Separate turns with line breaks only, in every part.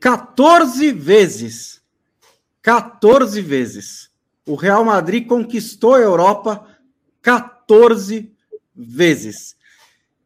14 vezes. 14 vezes. O Real Madrid conquistou a Europa 14 vezes.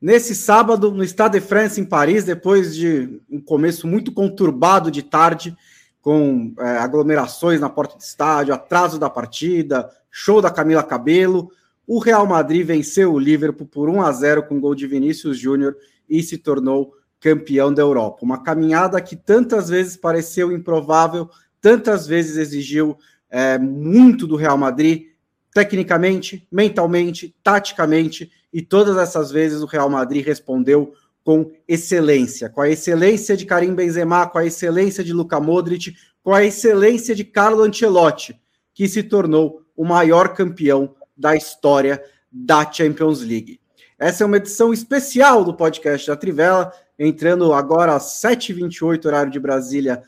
Nesse sábado, no Stade de France, em Paris, depois de um começo muito conturbado de tarde, com é, aglomerações na porta do estádio, atraso da partida, show da Camila Cabelo, o Real Madrid venceu o Liverpool por 1 a 0 com gol de Vinícius Júnior e se tornou campeão da Europa. Uma caminhada que tantas vezes pareceu improvável, tantas vezes exigiu é, muito do Real Madrid, tecnicamente, mentalmente, taticamente, e todas essas vezes o Real Madrid respondeu com excelência, com a excelência de Karim Benzema, com a excelência de Luka Modric, com a excelência de Carlo Ancelotti, que se tornou o maior campeão da história da Champions League. Essa é uma edição especial do podcast da Trivela, entrando agora às 7h28, horário de Brasília,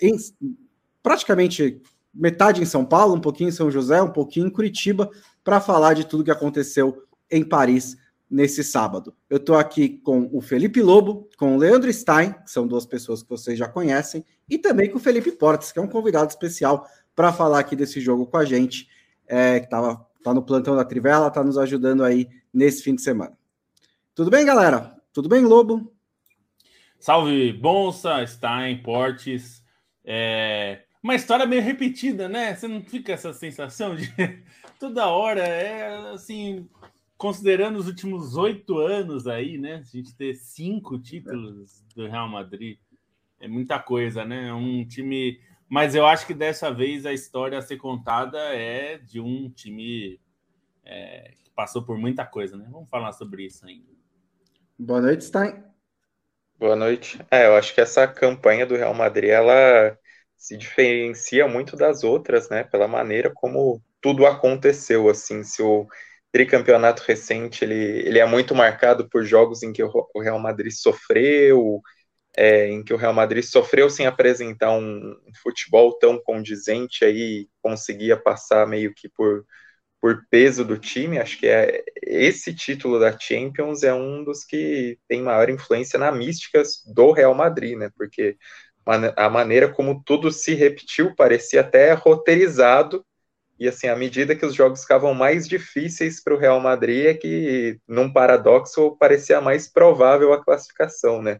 em, praticamente metade em São Paulo, um pouquinho em São José, um pouquinho em Curitiba, para falar de tudo que aconteceu em Paris nesse sábado. Eu estou aqui com o Felipe Lobo, com o Leandro Stein, que são duas pessoas que vocês já conhecem, e também com o Felipe Portes, que é um convidado especial para falar aqui desse jogo com a gente, é, que estava tá no plantão da Trivela, está nos ajudando aí nesse fim de semana. Tudo bem, galera? Tudo bem, Lobo?
Salve, Bonsa, Stein, Portes. É... Uma história meio repetida, né? Você não fica essa sensação de toda hora é assim, considerando os últimos oito anos aí, né? A gente ter cinco títulos do Real Madrid é muita coisa, né? É um time mas eu acho que dessa vez a história a ser contada é de um time é, que passou por muita coisa, né? Vamos falar sobre isso ainda.
Boa noite, Stein.
Boa noite. É, eu acho que essa campanha do Real Madrid ela se diferencia muito das outras, né? Pela maneira como tudo aconteceu, assim. Se o tricampeonato recente ele, ele é muito marcado por jogos em que o Real Madrid sofreu, é, em que o Real Madrid sofreu sem apresentar um, futebol tão condizente aí, conseguia passar meio que por, por peso do time. Acho que é esse título da Champions é um dos que tem maior influência na mística do Real Madrid, né? Porque a maneira como tudo se repetiu parecia até roteirizado. E assim, à medida que os jogos ficavam mais difíceis para o Real Madrid, é que, num paradoxo, parecia mais provável a classificação, né?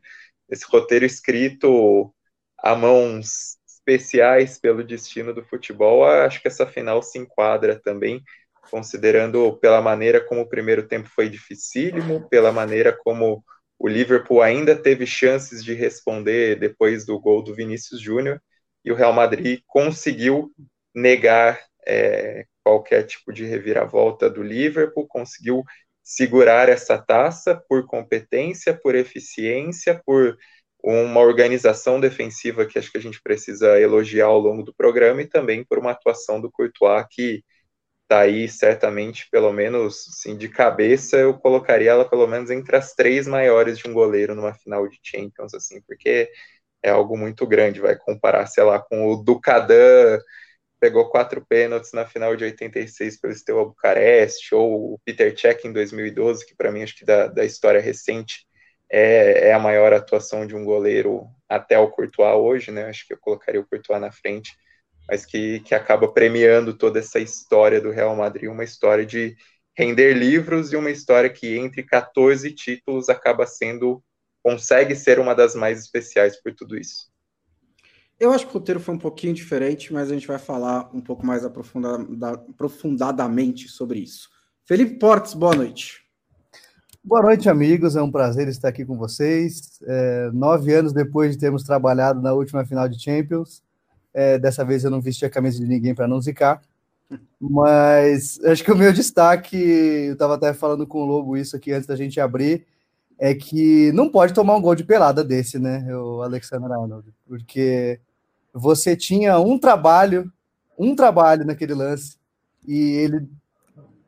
esse roteiro escrito a mãos especiais pelo destino do futebol, acho que essa final se enquadra também, considerando pela maneira como o primeiro tempo foi dificílimo, pela maneira como o Liverpool ainda teve chances de responder depois do gol do Vinícius Júnior, e o Real Madrid conseguiu negar é, qualquer tipo de reviravolta do Liverpool, conseguiu segurar essa taça por competência, por eficiência, por uma organização defensiva que acho que a gente precisa elogiar ao longo do programa e também por uma atuação do Courtois que está aí certamente, pelo menos assim, de cabeça, eu colocaria ela pelo menos entre as três maiores de um goleiro numa final de Champions, assim, porque é algo muito grande, vai comparar, sei lá, com o Ducadan pegou quatro pênaltis na final de 86 pelo Steaua Bucareste, ou o Peter Cech em 2012, que para mim acho que da, da história recente é, é, a maior atuação de um goleiro até o Courtois hoje, né? Acho que eu colocaria o Courtois na frente, mas que, que acaba premiando toda essa história do Real Madrid, uma história de render livros e uma história que entre 14 títulos acaba sendo consegue ser uma das mais especiais por tudo isso.
Eu acho que o roteiro foi um pouquinho diferente, mas a gente vai falar um pouco mais aprofundada, aprofundadamente sobre isso. Felipe Portes, boa noite.
Boa noite, amigos. É um prazer estar aqui com vocês. É, nove anos depois de termos trabalhado na última final de Champions, é, dessa vez eu não vesti a camisa de ninguém para não zicar. Mas acho que o meu destaque, eu estava até falando com o Lobo isso aqui antes da gente abrir, é que não pode tomar um gol de pelada desse, né, o Alexander Arnold, porque você tinha um trabalho, um trabalho naquele lance, e ele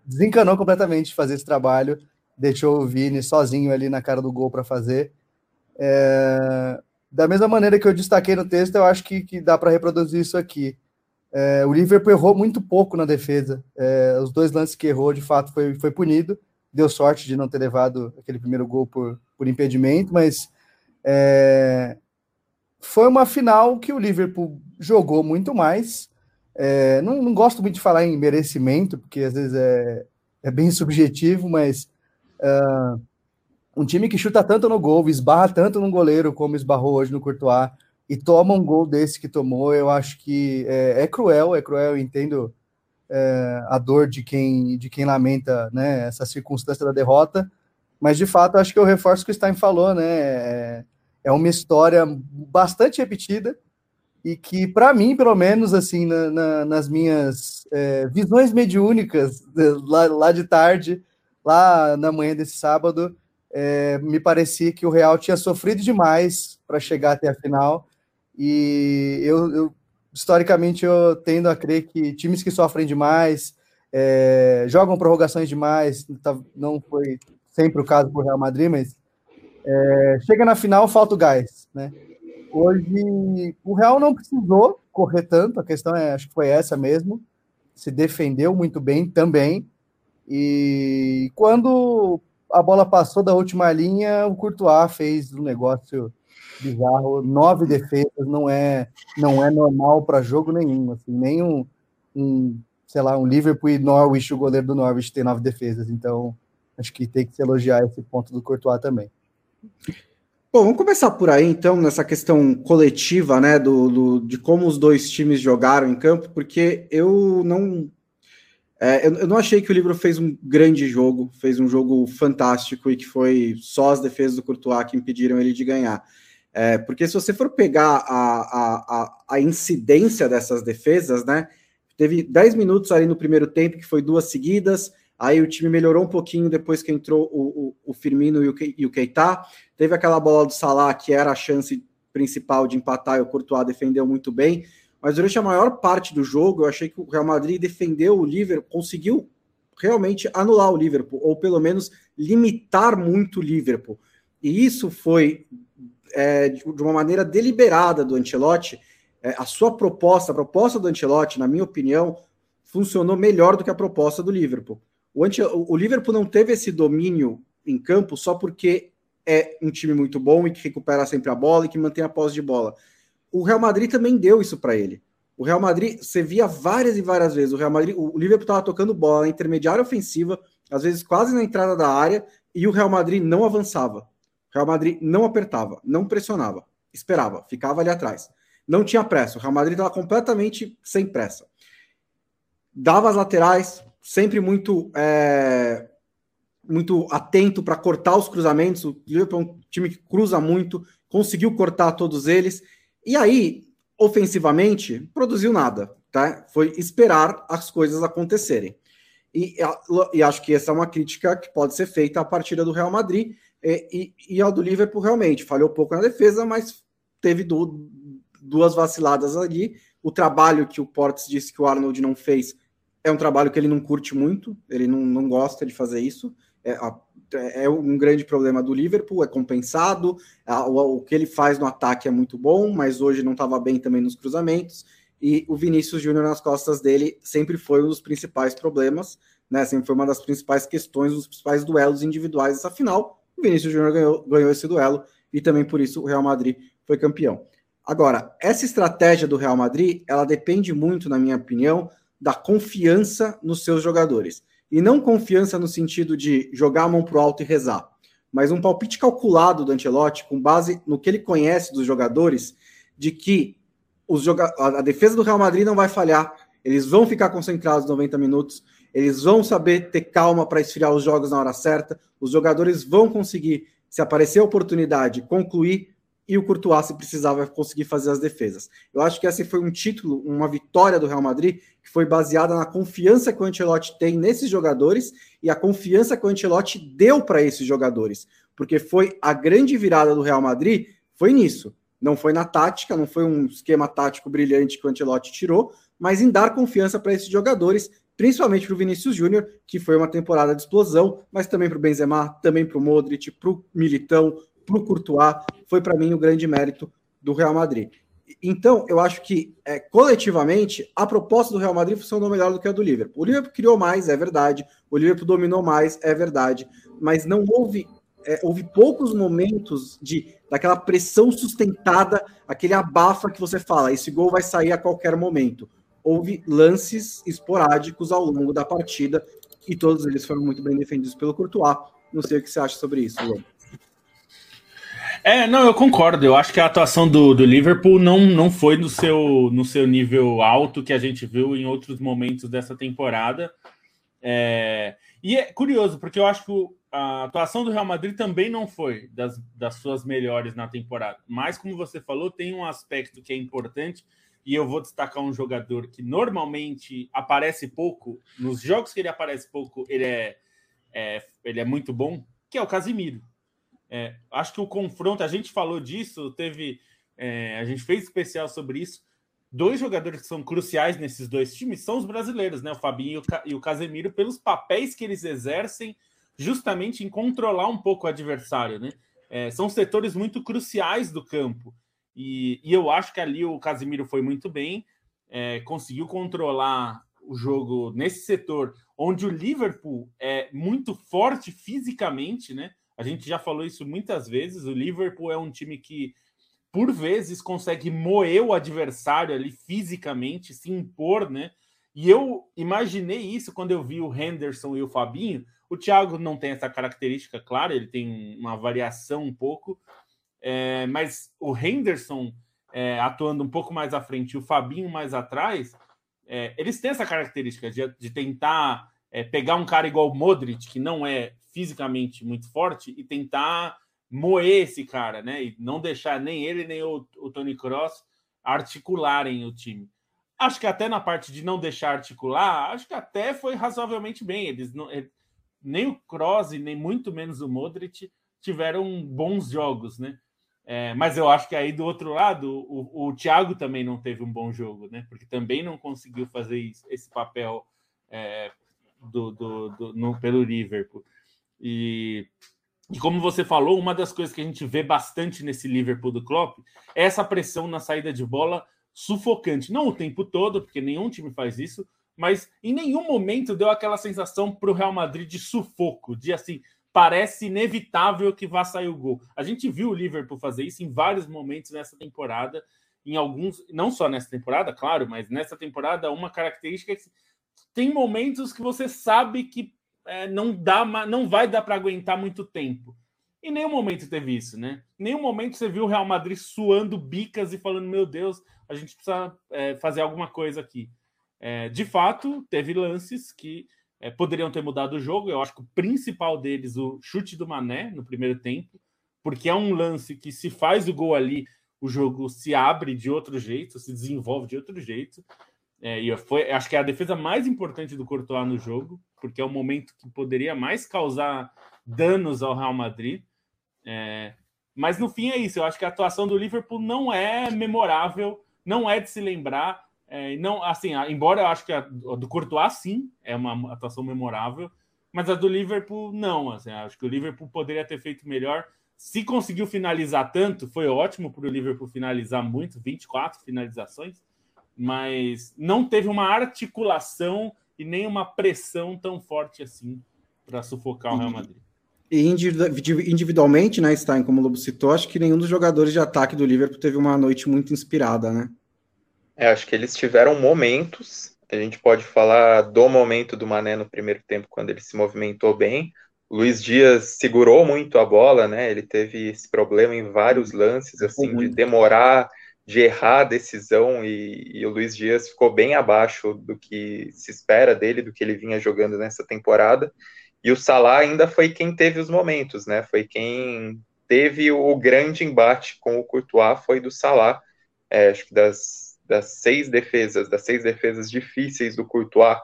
desencanou completamente de fazer esse trabalho, deixou o Vini sozinho ali na cara do gol para fazer. É... Da mesma maneira que eu destaquei no texto, eu acho que, que dá para reproduzir isso aqui. É, o Liverpool errou muito pouco na defesa. É, os dois lances que errou, de fato, foi, foi punido. Deu sorte de não ter levado aquele primeiro gol por, por impedimento, mas é, foi uma final que o Liverpool jogou muito mais. É, não, não, gosto muito de falar em merecimento, porque às vezes é, é bem subjetivo, mas uh, um time que chuta tanto no gol, esbarra tanto no goleiro como esbarrou hoje no Courtois, e toma um gol desse que tomou, eu acho que é, é cruel, é cruel, eu entendo é, a dor de quem, de quem lamenta né, essa circunstância da derrota, mas de fato acho que eu reforço o que o Stein falou, né? É, é uma história bastante repetida e que, para mim, pelo menos, assim, na, na, nas minhas é, visões mediúnicas lá, lá, de tarde, lá na manhã desse sábado, é, me parecia que o Real tinha sofrido demais para chegar até a final e eu, eu, historicamente eu tendo a crer que times que sofrem demais é, jogam prorrogações demais, tá, não foi sempre o caso para o Real Madrid, mas é, chega na final, falta o gás, né? Hoje o Real não precisou correr tanto, a questão é, acho que foi essa mesmo. Se defendeu muito bem também. E quando a bola passou da última linha, o Courtois fez um negócio bizarro. Nove defesas não é não é normal para jogo nenhum, assim, nem um, um, sei lá, um Liverpool e Norwich, o goleiro do Norwich tem nove defesas. Então, acho que tem que se elogiar esse ponto do Courtois também.
Bom, vamos começar por aí, então, nessa questão coletiva, né, do, do de como os dois times jogaram em campo, porque eu não. É, eu, eu, não achei que o livro fez um grande jogo, fez um jogo fantástico e que foi só as defesas do Courtois que impediram ele de ganhar. É, porque se você for pegar a, a, a, incidência dessas defesas, né, teve 10 minutos ali no primeiro tempo, que foi duas seguidas, Aí o time melhorou um pouquinho depois que entrou o, o, o Firmino e o, e o Keita. Teve aquela bola do Salah, que era a chance principal de empatar, e o Courtois defendeu muito bem. Mas durante a maior parte do jogo, eu achei que o Real Madrid defendeu o Liverpool, conseguiu realmente anular o Liverpool, ou pelo menos limitar muito o Liverpool. E isso foi é, de uma maneira deliberada do Ancelotti. É, a sua proposta, a proposta do Ancelotti, na minha opinião, funcionou melhor do que a proposta do Liverpool. O, anti, o Liverpool não teve esse domínio em campo só porque é um time muito bom e que recupera sempre a bola e que mantém a posse de bola. O Real Madrid também deu isso para ele. O Real Madrid, você via várias e várias vezes, o Real Madrid, o Liverpool estava tocando bola na intermediária ofensiva, às vezes quase na entrada da área, e o Real Madrid não avançava. O Real Madrid não apertava, não pressionava, esperava, ficava ali atrás. Não tinha pressa. O Real Madrid estava completamente sem pressa. Dava as laterais, sempre muito é, muito atento para cortar os cruzamentos. O Liverpool é um time que cruza muito, conseguiu cortar todos eles. E aí, ofensivamente, produziu nada. Tá? Foi esperar as coisas acontecerem. E, e, acho que essa é uma crítica que pode ser feita à partida do Real Madrid e, e, e ao do Liverpool realmente. Falhou pouco na defesa, mas teve do, duas vaciladas ali. O trabalho que o Portes disse que o Arnold não fez é um trabalho que ele não curte muito, ele não, não gosta de fazer isso. É, é um grande problema do Liverpool, é compensado. o, o, que ele faz no ataque é muito bom, mas hoje não estava bem também nos cruzamentos. E o Vinícius Júnior nas costas dele sempre foi um dos principais problemas, né? Sempre foi uma das principais questões, um dos principais duelos individuais dessa final. O Vinícius Júnior ganhou, ganhou esse duelo e também por isso o Real Madrid foi campeão. Agora, essa estratégia do Real Madrid, ela depende muito, na minha opinião, da confiança nos seus jogadores. E não confiança no sentido de jogar a mão para o alto e rezar, mas um palpite calculado do Ancelotti, com base no que ele conhece dos jogadores, de que os joga a defesa do Real Madrid não vai falhar, eles vão ficar concentrados 90 minutos, eles vão saber ter calma para esfriar os jogos na hora certa, os jogadores vão conseguir, se aparecer a oportunidade, concluir e o Courtois, se precisava, conseguir fazer as defesas. Eu acho que esse foi um título, uma vitória do Real Madrid, que foi baseada na confiança que o Ancelotti tem nesses jogadores e a confiança que o Ancelotti deu para esses jogadores. Porque foi a grande virada do Real Madrid, foi nisso. Não foi na tática, não foi um esquema tático brilhante que o Ancelotti tirou, mas em dar confiança para esses jogadores, principalmente para o Vinícius Júnior, que foi uma temporada de explosão, mas também para o Benzema, também para o Modric, para o Militão, para o Courtois, foi para mim o grande mérito do Real Madrid. Então, eu acho que é, coletivamente a proposta do Real Madrid funcionou melhor do que a do Liverpool. O Liverpool criou mais, é verdade. O Liverpool dominou mais, é verdade. Mas não houve é, houve poucos momentos de daquela pressão sustentada, aquele abafa que você fala, esse gol vai sair a qualquer momento. Houve lances esporádicos ao longo da partida e todos eles foram muito bem defendidos pelo Courtois. Não sei o que você acha sobre isso, Luan.
É, não, eu concordo. Eu acho que a atuação do, do Liverpool não, não foi no seu, no seu nível alto que a gente viu em outros momentos dessa temporada. É, e é curioso, porque eu acho que a atuação do Real Madrid também não foi das, das suas melhores na temporada. Mas, como você falou, tem um aspecto que é importante, e eu vou destacar um jogador que normalmente aparece pouco. Nos jogos que ele aparece pouco, ele é, é ele é muito bom, que é o Casimiro. É, acho que o confronto, a gente falou disso, teve. É, a gente fez especial sobre isso. Dois jogadores que são cruciais nesses dois times são os brasileiros, né? O Fabinho e o Casemiro, pelos papéis que eles exercem justamente em controlar um pouco o adversário, né? É, são setores muito cruciais do campo. E, e, eu acho que ali o Casemiro foi muito bem, é, conseguiu controlar o jogo nesse setor, onde o Liverpool é muito forte fisicamente, né? A gente já falou isso muitas vezes. O Liverpool é um time que, por vezes, consegue moer o adversário ali fisicamente, se impor, né? E eu imaginei isso quando eu vi o Henderson e o Fabinho. O Thiago não tem essa característica, claro, ele tem uma variação um pouco, é, mas o Henderson é, atuando um pouco mais à frente e o Fabinho mais atrás, é, eles têm essa característica de, de tentar é, pegar um cara igual o Modric, que não é fisicamente muito forte, e tentar moer esse cara, né? E não deixar nem ele nem o, o Tony Cross articularem o time. Acho que até na parte de não deixar articular, acho que até foi razoavelmente bem. Eles não, ele, nem o Kroos nem muito menos o Modric tiveram bons jogos, né? É, mas eu acho que aí do outro lado, o, o Thiago também não teve um bom jogo, né? Porque também não conseguiu fazer isso, esse papel é, do, do, do no, pelo Liverpool. E, e como você falou, uma das coisas que a gente vê bastante nesse Liverpool do Klopp é essa pressão na saída de bola sufocante. Não o tempo todo, porque nenhum time faz isso, mas em nenhum momento deu aquela sensação para o Real Madrid de sufoco, de assim, parece inevitável que vá sair o gol. A gente viu o Liverpool fazer isso em vários momentos nessa temporada, em alguns, não só nessa temporada, claro, mas nessa temporada, uma característica é tem momentos que você sabe que é, não dá, não vai dar para aguentar muito tempo. Em nenhum momento teve isso, né? Nenhum momento você viu o Real Madrid suando bicas e falando: Meu Deus, a gente precisa é, fazer alguma coisa aqui. É, de fato, teve lances que é, poderiam ter mudado o jogo. Eu acho que o principal deles, o chute do Mané no primeiro tempo, porque é um lance que se faz o gol ali, o jogo se abre de outro jeito, se desenvolve de outro jeito. É, e foi, acho que é a defesa mais importante do Courtois no jogo, porque é o momento que poderia mais causar danos ao Real Madrid. É, mas no fim é isso. Eu acho que a atuação do Liverpool não é memorável, não é de se lembrar. É, não, assim, embora eu acho que a do Courtois sim é uma atuação memorável, mas a do Liverpool não. Assim, acho que o Liverpool poderia ter feito melhor. Se conseguiu finalizar tanto, foi ótimo para o Liverpool finalizar muito, 24 finalizações mas não teve uma articulação e nem uma pressão tão forte assim para sufocar o Real Madrid.
E individualmente, né, Stein, como o Lobo citou, acho que nenhum dos jogadores de ataque do Liverpool teve uma noite muito inspirada, né?
É, acho que eles tiveram momentos. A gente pode falar do momento do Mané no primeiro tempo, quando ele se movimentou bem. O Luiz Dias segurou muito a bola, né? Ele teve esse problema em vários lances, assim, de demorar de errar a decisão e, e, o Luiz Dias ficou bem abaixo do que se espera dele, do que ele vinha jogando nessa temporada. E o Salah ainda foi quem teve os momentos, né? Foi quem teve o grande embate com o Courtois, foi do Salah. É, acho que das, das seis defesas, das seis defesas difíceis do Courtois,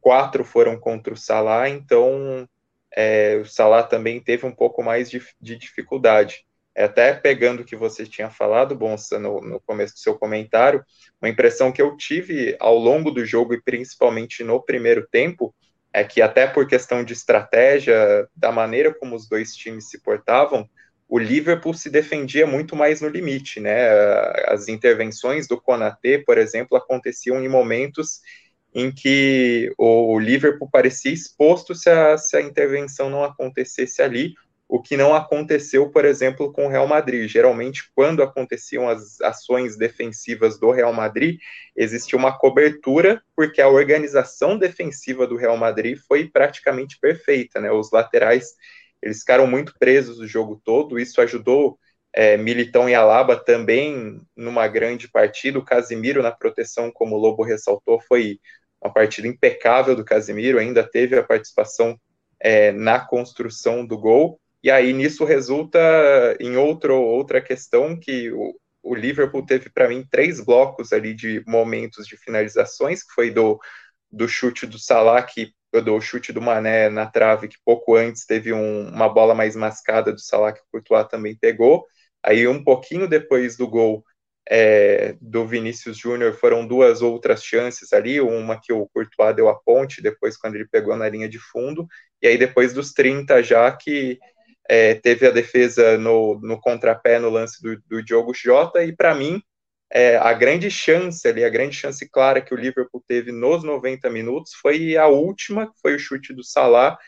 quatro foram contra o Salah, então é, o Salah também teve um pouco mais de, de dificuldade. É, até pegando o que você tinha falado, Bonsa, no, no começo do seu comentário, uma impressão que eu tive ao longo do jogo e principalmente no primeiro tempo, é que até por questão de estratégia, da maneira como os dois times se portavam, o Liverpool se defendia muito mais no limite, né? As intervenções do Konaté, por exemplo, aconteciam em momentos em que o Liverpool parecia exposto se a, se a intervenção não acontecesse ali, o que não aconteceu, por exemplo, com o Real Madrid. Geralmente, quando aconteciam as ações defensivas do Real Madrid, existia uma cobertura, porque a organização defensiva do Real Madrid foi praticamente perfeita, né? Os laterais, eles ficaram muito presos o jogo todo, isso ajudou é, Militão e Alaba também numa grande partida, o Casimiro na proteção, como o Lobo ressaltou, foi uma partida impecável do Casimiro, ainda teve a participação é, na construção do gol, e aí nisso resulta em outro, outra questão que o, o Liverpool teve para mim três blocos ali de momentos de finalizações, que foi do, do chute do Salah, que do chute do Mané na trave, que pouco antes teve um, uma bola mais mascada do Salah que o Courtois também pegou. Aí um pouquinho depois do gol é, do Vinícius Júnior foram duas outras chances ali, uma que o Courtois deu a ponte, depois quando ele pegou na linha de fundo, e aí depois dos 30 já que é, teve a defesa no, no contrapé no lance do, do Diogo Jota, e para mim, é, a grande chance ali, a grande chance clara que o Liverpool teve nos 90 minutos foi a última, foi o chute do Salah,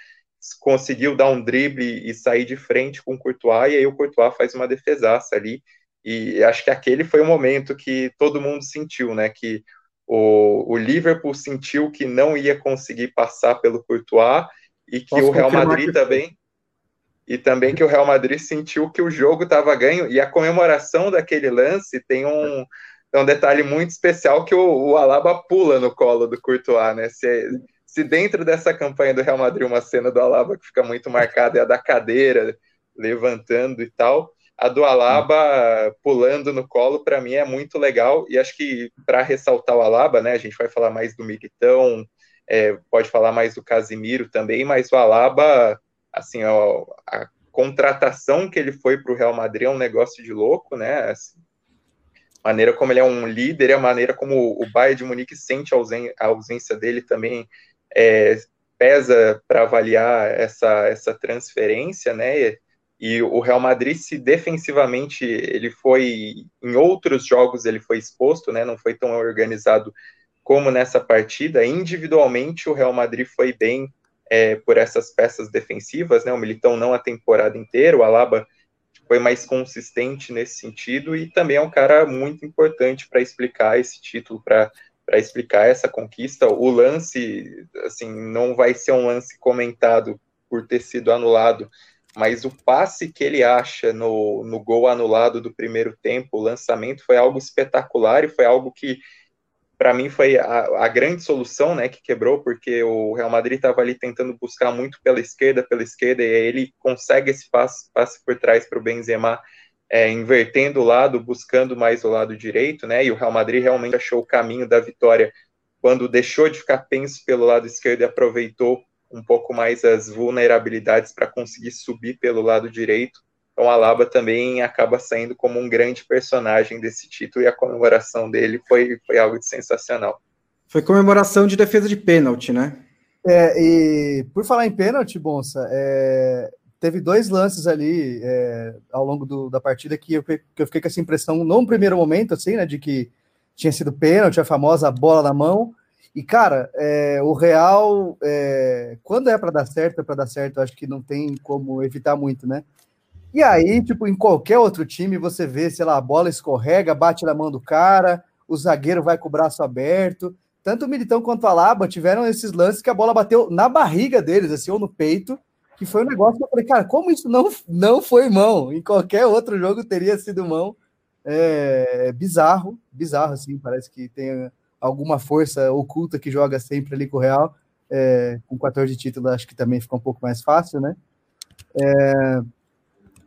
conseguiu dar um drible e sair de frente com o Courtois, e aí o Courtois faz uma defesaça ali, e acho que aquele foi o momento que todo mundo sentiu, né, que o, o Liverpool sentiu que não ia conseguir passar pelo Courtois, e que Posso o Real Madrid que... também e também que o Real Madrid sentiu que o jogo estava ganho, e a comemoração daquele lance tem um, um detalhe muito especial que o, o Alaba pula no colo do Courtois, né? Se, se dentro dessa campanha do Real Madrid uma cena do Alaba que fica muito marcada é a da cadeira, levantando e tal, a do Alaba pulando no colo, para mim é muito legal, e acho que para ressaltar o Alaba, né, a gente vai falar mais do Militão, é, pode falar mais do Casimiro também, mas o Alaba assim, ó, a contratação que ele foi para o Real Madrid é um negócio de louco, né? Assim, maneira como ele é um líder, a maneira como o Bayern de Munique sente a ausência dele também é, pesa para avaliar essa, essa transferência, né? E o Real Madrid, se defensivamente ele foi, em outros jogos ele foi exposto, né? Não foi tão organizado como nessa partida. Individualmente, o Real Madrid foi bem, é, por essas peças defensivas, né? O Militão não a temporada inteira, o Alaba foi mais consistente nesse sentido e também é um cara muito importante para explicar esse título, para para explicar essa conquista. O lance, assim, não vai ser um lance comentado por ter sido anulado, mas o passe que ele acha no, no gol anulado do primeiro tempo, o lançamento, foi algo espetacular e foi algo que para mim foi a, a, grande solução, né, que quebrou, porque o Real Madrid estava ali tentando buscar muito pela esquerda, pela esquerda, e aí ele consegue esse passe, passe por trás para o Benzema, é, invertendo o lado, buscando mais o lado direito, né, e o Real Madrid realmente achou o caminho da vitória quando deixou de ficar penso pelo lado esquerdo e aproveitou um pouco mais as vulnerabilidades para conseguir subir pelo lado direito, então a Alaba também acaba saindo como um grande personagem desse título e a comemoração dele foi, foi algo de sensacional.
Foi comemoração de defesa de pênalti, né?
É, e por falar em pênalti, Bonsa, é, teve dois lances ali é, ao longo do, da partida que eu, que eu fiquei com essa impressão, num primeiro momento, assim, né, de que tinha sido pênalti, a famosa bola na mão. E, cara, é, o Real, é, quando é para dar certo, é para dar certo, acho que não tem como evitar muito, né? E aí, tipo, em qualquer outro time, você vê, sei lá, a bola escorrega, bate na mão do cara, o zagueiro vai com o braço aberto. Tanto o Militão quanto a Laba tiveram esses lances que a bola bateu na barriga deles, assim, ou no peito, que foi um negócio que eu falei, cara, como isso não, não foi mão? Em qualquer outro jogo teria sido mão. É bizarro, bizarro, assim, parece que tem alguma força oculta que joga sempre ali com o Real. É, com 14 títulos, acho que também fica um pouco mais fácil, né? É,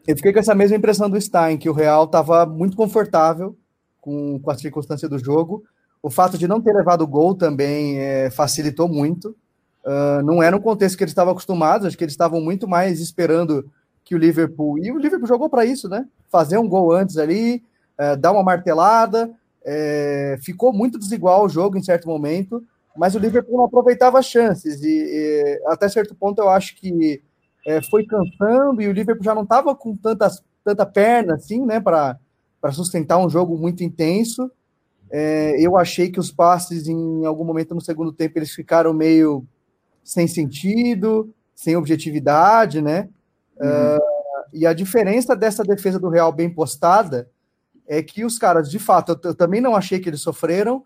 eu fiquei com essa mesma impressão do Stein, que o Real estava muito confortável com, com a circunstância do jogo. O fato de não ter levado gol também é, facilitou muito. Uh, não era um contexto que eles estavam acostumados, acho que eles estavam muito mais esperando que o Liverpool. E o Liverpool jogou para isso, né? Fazer um gol antes ali, uh, dar uma martelada. É, ficou muito desigual o jogo em certo momento, mas o Liverpool não aproveitava as chances. E, e até certo ponto eu acho que é, foi cansando e o Liverpool já não estava com tantas, tanta perna assim, né, para sustentar um jogo muito intenso. É, eu achei que os passes, em algum momento no segundo tempo, eles ficaram meio sem sentido, sem objetividade, né? Uhum. e a diferença dessa defesa do Real bem postada é que os caras, de fato, eu, eu também não achei que eles sofreram,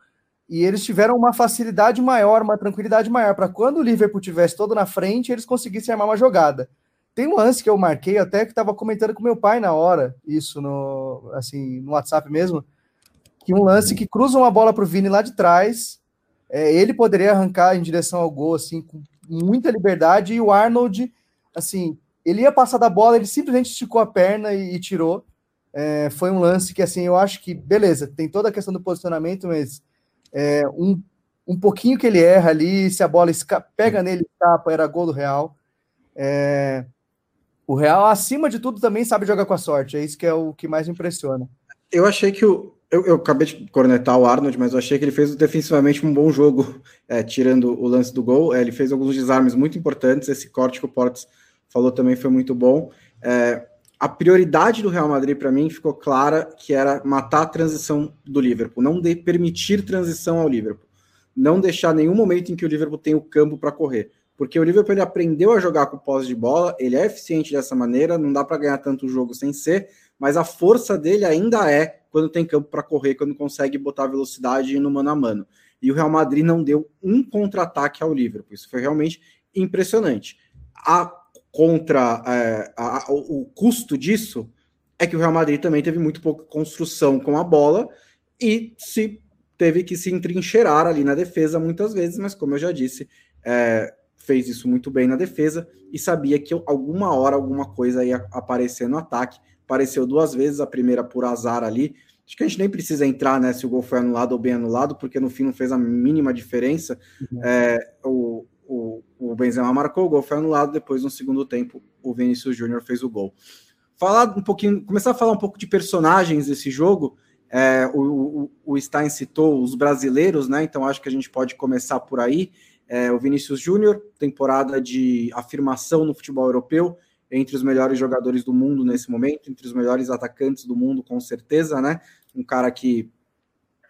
e eles tiveram uma facilidade maior, uma tranquilidade maior, para quando o Liverpool tivesse todo na frente, eles conseguissem armar uma jogada. Tem um lance que eu marquei, até que estava comentando com meu pai na hora, isso no, assim, no WhatsApp mesmo, que um lance que cruza uma bola para o Vini lá de trás, é, ele poderia arrancar em direção ao gol, assim, com muita liberdade, e o Arnold, assim, ele ia passar da bola, ele simplesmente esticou a perna e, e tirou. É, foi um lance que, assim, eu acho que, beleza, tem toda a questão do posicionamento, mas é, um, um pouquinho que ele erra ali, se a bola pega nele, escapa, era gol do Real. É, o Real, acima de tudo, também sabe jogar com a sorte. É isso que é o que mais impressiona.
Eu achei que o. Eu, eu acabei de cornetar o Arnold, mas eu achei que ele fez defensivamente um bom jogo, é, tirando o lance do gol. É, ele fez alguns desarmes muito importantes. Esse corte que o Portes falou também foi muito bom. É, a prioridade do Real Madrid para mim ficou clara que era matar a transição do Liverpool, não de permitir transição ao Liverpool, não deixar nenhum momento em que o Liverpool tem o campo para correr, porque o Liverpool ele aprendeu a jogar com posse de bola, ele é eficiente dessa maneira, não dá para ganhar tanto jogo sem ser, mas a força dele ainda é quando tem campo para correr, quando consegue botar velocidade no mano a mano. E o Real Madrid não deu um contra-ataque ao Liverpool, isso foi realmente impressionante. A contra é, a, a, o custo disso é que o Real Madrid também teve muito pouca construção com a bola e se teve que se entrincheirar ali na defesa muitas vezes, mas como eu já disse, é, fez isso muito bem na defesa e sabia que alguma hora alguma coisa ia aparecer no ataque. Apareceu duas vezes, a primeira por azar ali. Acho que a gente nem precisa entrar né, se o gol foi anulado ou bem anulado, porque no fim não fez a mínima diferença. Uhum. É, o, o, o Benzema marcou o gol, foi anulado, depois no segundo tempo o Vinícius Júnior fez o gol. Falar um pouquinho, começar a falar um pouco de personagens desse jogo, é, o, o, o Stein citou os brasileiros, né? Então acho que a gente pode começar por aí. É, o Vinícius Júnior, temporada de afirmação no futebol europeu, entre os melhores jogadores do mundo nesse momento, entre os melhores atacantes do mundo, com certeza, né? Um cara que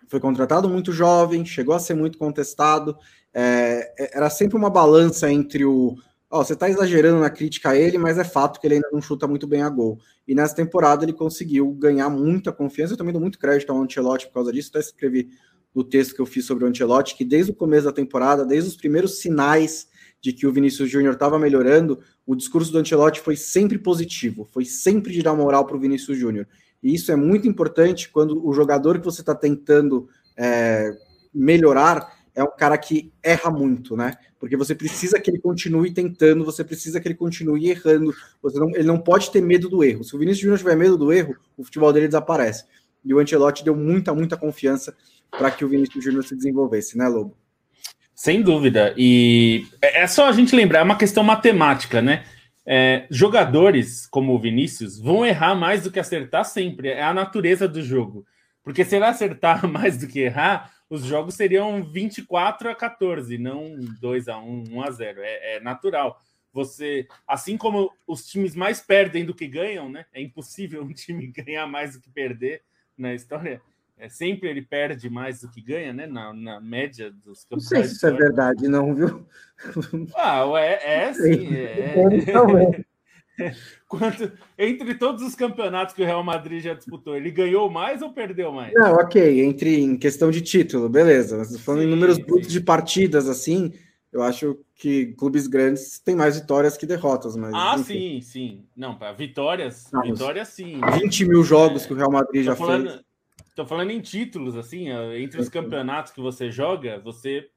foi contratado muito jovem, chegou a ser muito contestado, é, é, era sempre uma balança entre o. Ó, você está exagerando na crítica a ele, mas é fato que ele ainda não chuta muito bem a gol. E nessa temporada ele conseguiu ganhar muita confiança. Eu também dou muito crédito ao Ancelotti por causa disso. Até escrevi no texto que eu fiz sobre o Ancelotti que desde o começo da temporada, desde os primeiros sinais de que o Vinícius Júnior estava melhorando, o discurso do Ancelotti foi sempre positivo, foi sempre de dar moral para o Vinícius Júnior. E isso é muito importante quando o jogador que você está tentando é, melhorar é um cara que erra muito, né? Porque você precisa que ele continue tentando, você precisa que ele continue errando. Você não, ele não pode ter medo do erro. Se o Vinícius Júnior tiver medo do erro, o futebol dele desaparece. E o Ancelotti deu muita, muita confiança para que o Vinícius Júnior se desenvolvesse, né, Lobo?
Sem dúvida. E é, é só a gente lembrar, é uma questão matemática, né? É, jogadores como o Vinícius vão errar mais do que acertar sempre. É a natureza do jogo. Porque se ele acertar mais do que errar, os jogos seriam 24 a 14, não 2 a 1, 1 a 0. É, é, natural. Você, assim como os times mais perdem do que ganham, né? É impossível um time ganhar mais do que perder na história. É, sempre ele perde mais do que ganha, né? Na, na média dos campeonatos. Não
sei se isso é verdade, não, viu?
Ah, é, é sim. É. Quanto, entre todos os campeonatos que o Real Madrid já disputou, ele ganhou mais ou perdeu mais?
Não, ok, entre em questão de título, beleza. Mas falando sim, em números brutos de partidas, assim, eu acho que clubes grandes têm mais vitórias que derrotas. Mas,
ah, enfim. sim, sim. Não, para vitórias, Não, vitórias sim.
20 mil jogos é, que o Real Madrid já
falando,
fez.
Tô falando em títulos, assim, entre os campeonatos que você joga, você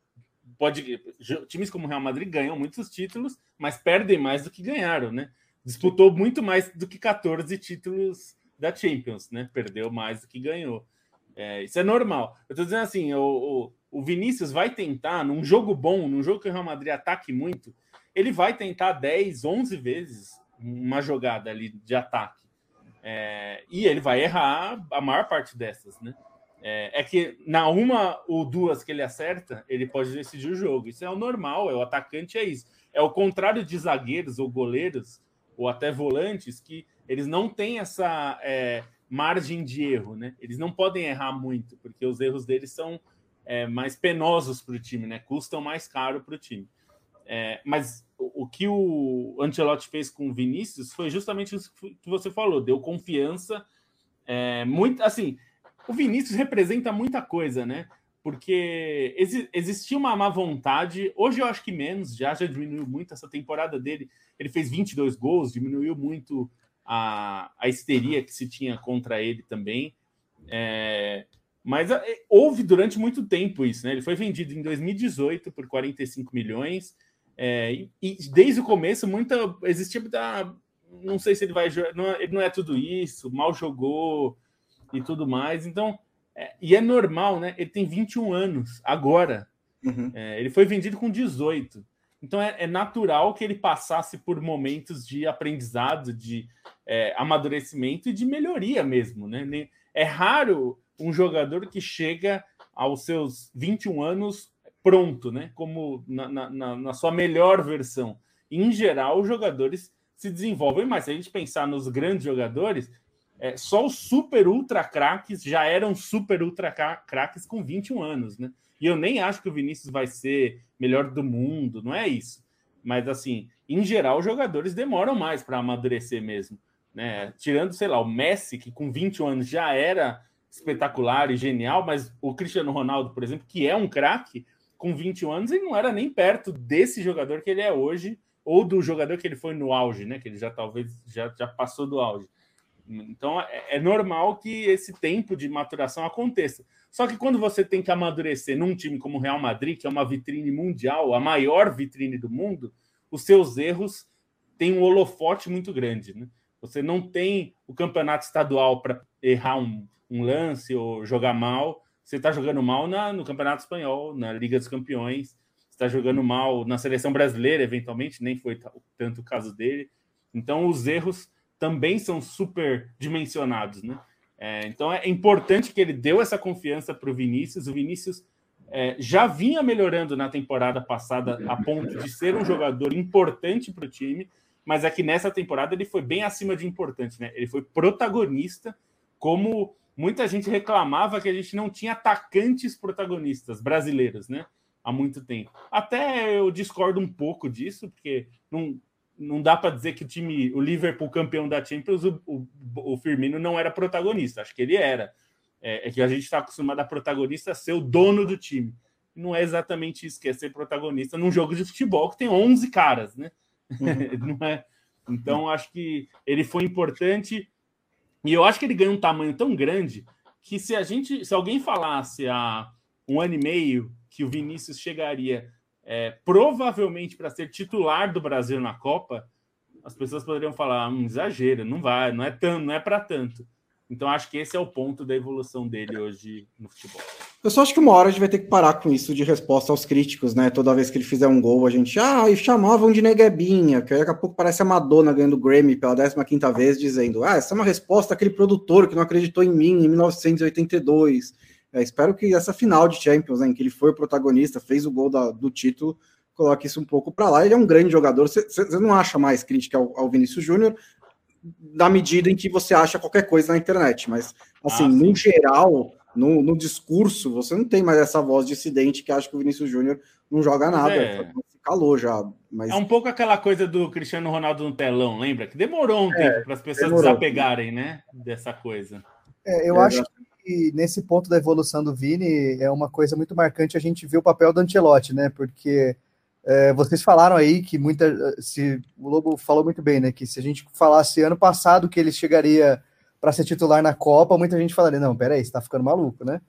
pode. Times como o Real Madrid ganham muitos títulos, mas perdem mais do que ganharam, né? Disputou muito mais do que 14 títulos da Champions, né? Perdeu mais do que ganhou. É, isso é normal. Eu tô dizendo assim, o, o, o, Vinícius vai tentar, num jogo bom, num jogo que o Real Madrid ataque muito, ele vai tentar 10, 11 vezes uma jogada ali de ataque. É, e ele vai errar a maior parte dessas, né? É, é, que na uma ou duas que ele acerta, ele pode decidir o jogo. Isso é o normal, é o atacante, é isso. É o contrário de zagueiros ou goleiros ou até volantes que eles não têm essa é, margem de erro, né? Eles não podem errar muito, porque os erros deles são é, mais penosos para o time, né? Custam mais caro para o time. É, mas o, o que o Ancelotti fez com o Vinícius foi justamente isso que você falou, deu confiança. É, muito assim, o Vinícius representa muita coisa, né? Porque exi existia uma má vontade. Hoje eu acho que menos, já já diminuiu muito essa temporada dele. Ele fez 22 gols, diminuiu muito a, a histeria que se tinha contra ele também. É, mas é, houve durante muito tempo isso, né? Ele foi vendido em 2018 por 45 milhões. É, e, e, desde o começo, muita existia muita. Não sei se ele vai jogar. Não, é, ele não é tudo isso, mal jogou e tudo mais. Então, é, e é normal, né? Ele tem 21 anos agora. Uhum. É, ele foi vendido com 18. Então é, é, natural que ele passasse por momentos de aprendizado, de é, amadurecimento e de melhoria mesmo, né? É raro um jogador que chega aos seus 21 anos pronto, né? Como na, na, na sua melhor versão. Em geral, os jogadores se desenvolvem mais. Se a gente pensar nos grandes jogadores, é, só os super ultra craques já eram super ultra craques com 21 anos, né? E eu nem acho que o Vinícius vai ser melhor do mundo, não é isso. Mas assim, em geral, os jogadores demoram mais para amadurecer mesmo, né? Tirando, sei lá, o Messi, que com 21 anos já era espetacular e genial, mas o Cristiano Ronaldo, por exemplo, que é um craque, com 21 anos, ele não era nem perto desse jogador que ele é hoje, ou do jogador que ele foi no auge, né? Que ele já talvez já, já passou do auge. Então é, é normal que esse tempo de maturação aconteça. Só que quando você tem que amadurecer num time como o Real Madrid, que é uma vitrine mundial, a maior vitrine do mundo, os seus erros têm um holofote muito grande. Né? Você não tem o campeonato estadual para errar um, um, lance ou jogar mal. Você está jogando mal na, no Campeonato Espanhol, na Liga dos Campeões, está jogando mal na seleção brasileira, eventualmente, nem foi tanto o caso dele. Então, os erros também são super dimensionados, né? É, então é importante que ele deu essa confiança para o Vinícius. O Vinícius é, já vinha melhorando na temporada passada a ponto de ser um jogador importante para o time, mas é que nessa temporada ele foi bem acima de importante, né? Ele foi protagonista, como muita gente reclamava que a gente não tinha atacantes protagonistas brasileiros, né? Há muito tempo. Até eu discordo um pouco disso, porque não, não dá para dizer que o time, o Liverpool campeão da Champions, o, o, o Firmino não era protagonista. Acho que ele era. É, é que a gente está acostumado a protagonista ser o dono do time. Não é exatamente isso que é ser protagonista num jogo de futebol que tem 11 caras, né? Uhum. não é. Então acho que ele foi importante e eu acho que ele ganhou um tamanho tão grande que se a gente, se alguém falasse há um ano e meio que o Vinícius chegaria é, provavelmente para ser titular do Brasil na Copa, as pessoas poderiam falar, um exagero, não vai, não é tanto, não é para tanto. Então acho que esse é o ponto da evolução dele hoje no futebol.
Eu só acho que uma hora a gente vai ter que parar com isso de resposta aos críticos, né? Toda vez que ele fizer um gol, a gente, ah, e chamavam de neguebinha, que daqui a pouco parece a Madonna ganhando o Grammy pela 15 vez, dizendo, ah, essa é uma resposta àquele produtor que não acreditou em mim em 1982. É, espero que essa final de Champions, né, em que ele foi o protagonista, fez o gol da, do título, coloque isso um pouco para lá. Ele é um grande jogador. Você não acha mais crítica ao, ao Vinícius Júnior na medida em que você acha qualquer coisa na internet, mas assim, ah, no geral, no, no, discurso, você não tem mais essa voz dissidente que acha que o Vinícius Júnior não joga nada. É. Calou já. Mas...
É um pouco aquela coisa do Cristiano Ronaldo no telão, lembra? Que demorou um é, tempo para as pessoas demorou. desapegarem, né? Dessa coisa.
É, eu é, acho que nesse ponto da evolução do Vini é uma coisa muito marcante a gente ver o papel do Ancelotti, né? Porque é, vocês falaram aí que muita. Se, o Lobo falou muito bem, né? Que se a gente falasse ano passado que ele chegaria para ser titular na Copa, muita gente falaria: não, peraí, você tá ficando maluco, né?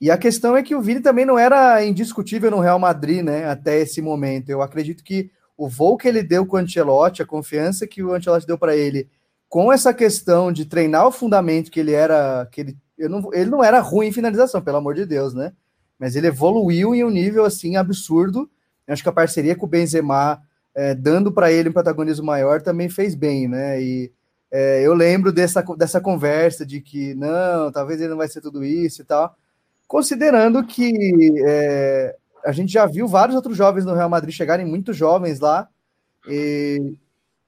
E a questão é que o Vini também não era indiscutível no Real Madrid, né? Até esse momento. Eu acredito que o voo que ele deu com o Ancelotti, a confiança que o Ancelotti deu para ele, com essa questão de treinar o fundamento que ele era, que ele não, ele não era ruim em finalização, pelo amor de Deus, né? Mas ele evoluiu em um nível assim absurdo. Eu acho que a parceria com o Benzema, é, dando para ele um protagonismo maior, também fez bem, né? E é, eu lembro dessa, dessa conversa de que não, talvez ele não vai ser tudo isso e tal, considerando que é, a gente já viu vários outros jovens no Real Madrid chegarem muito jovens lá. E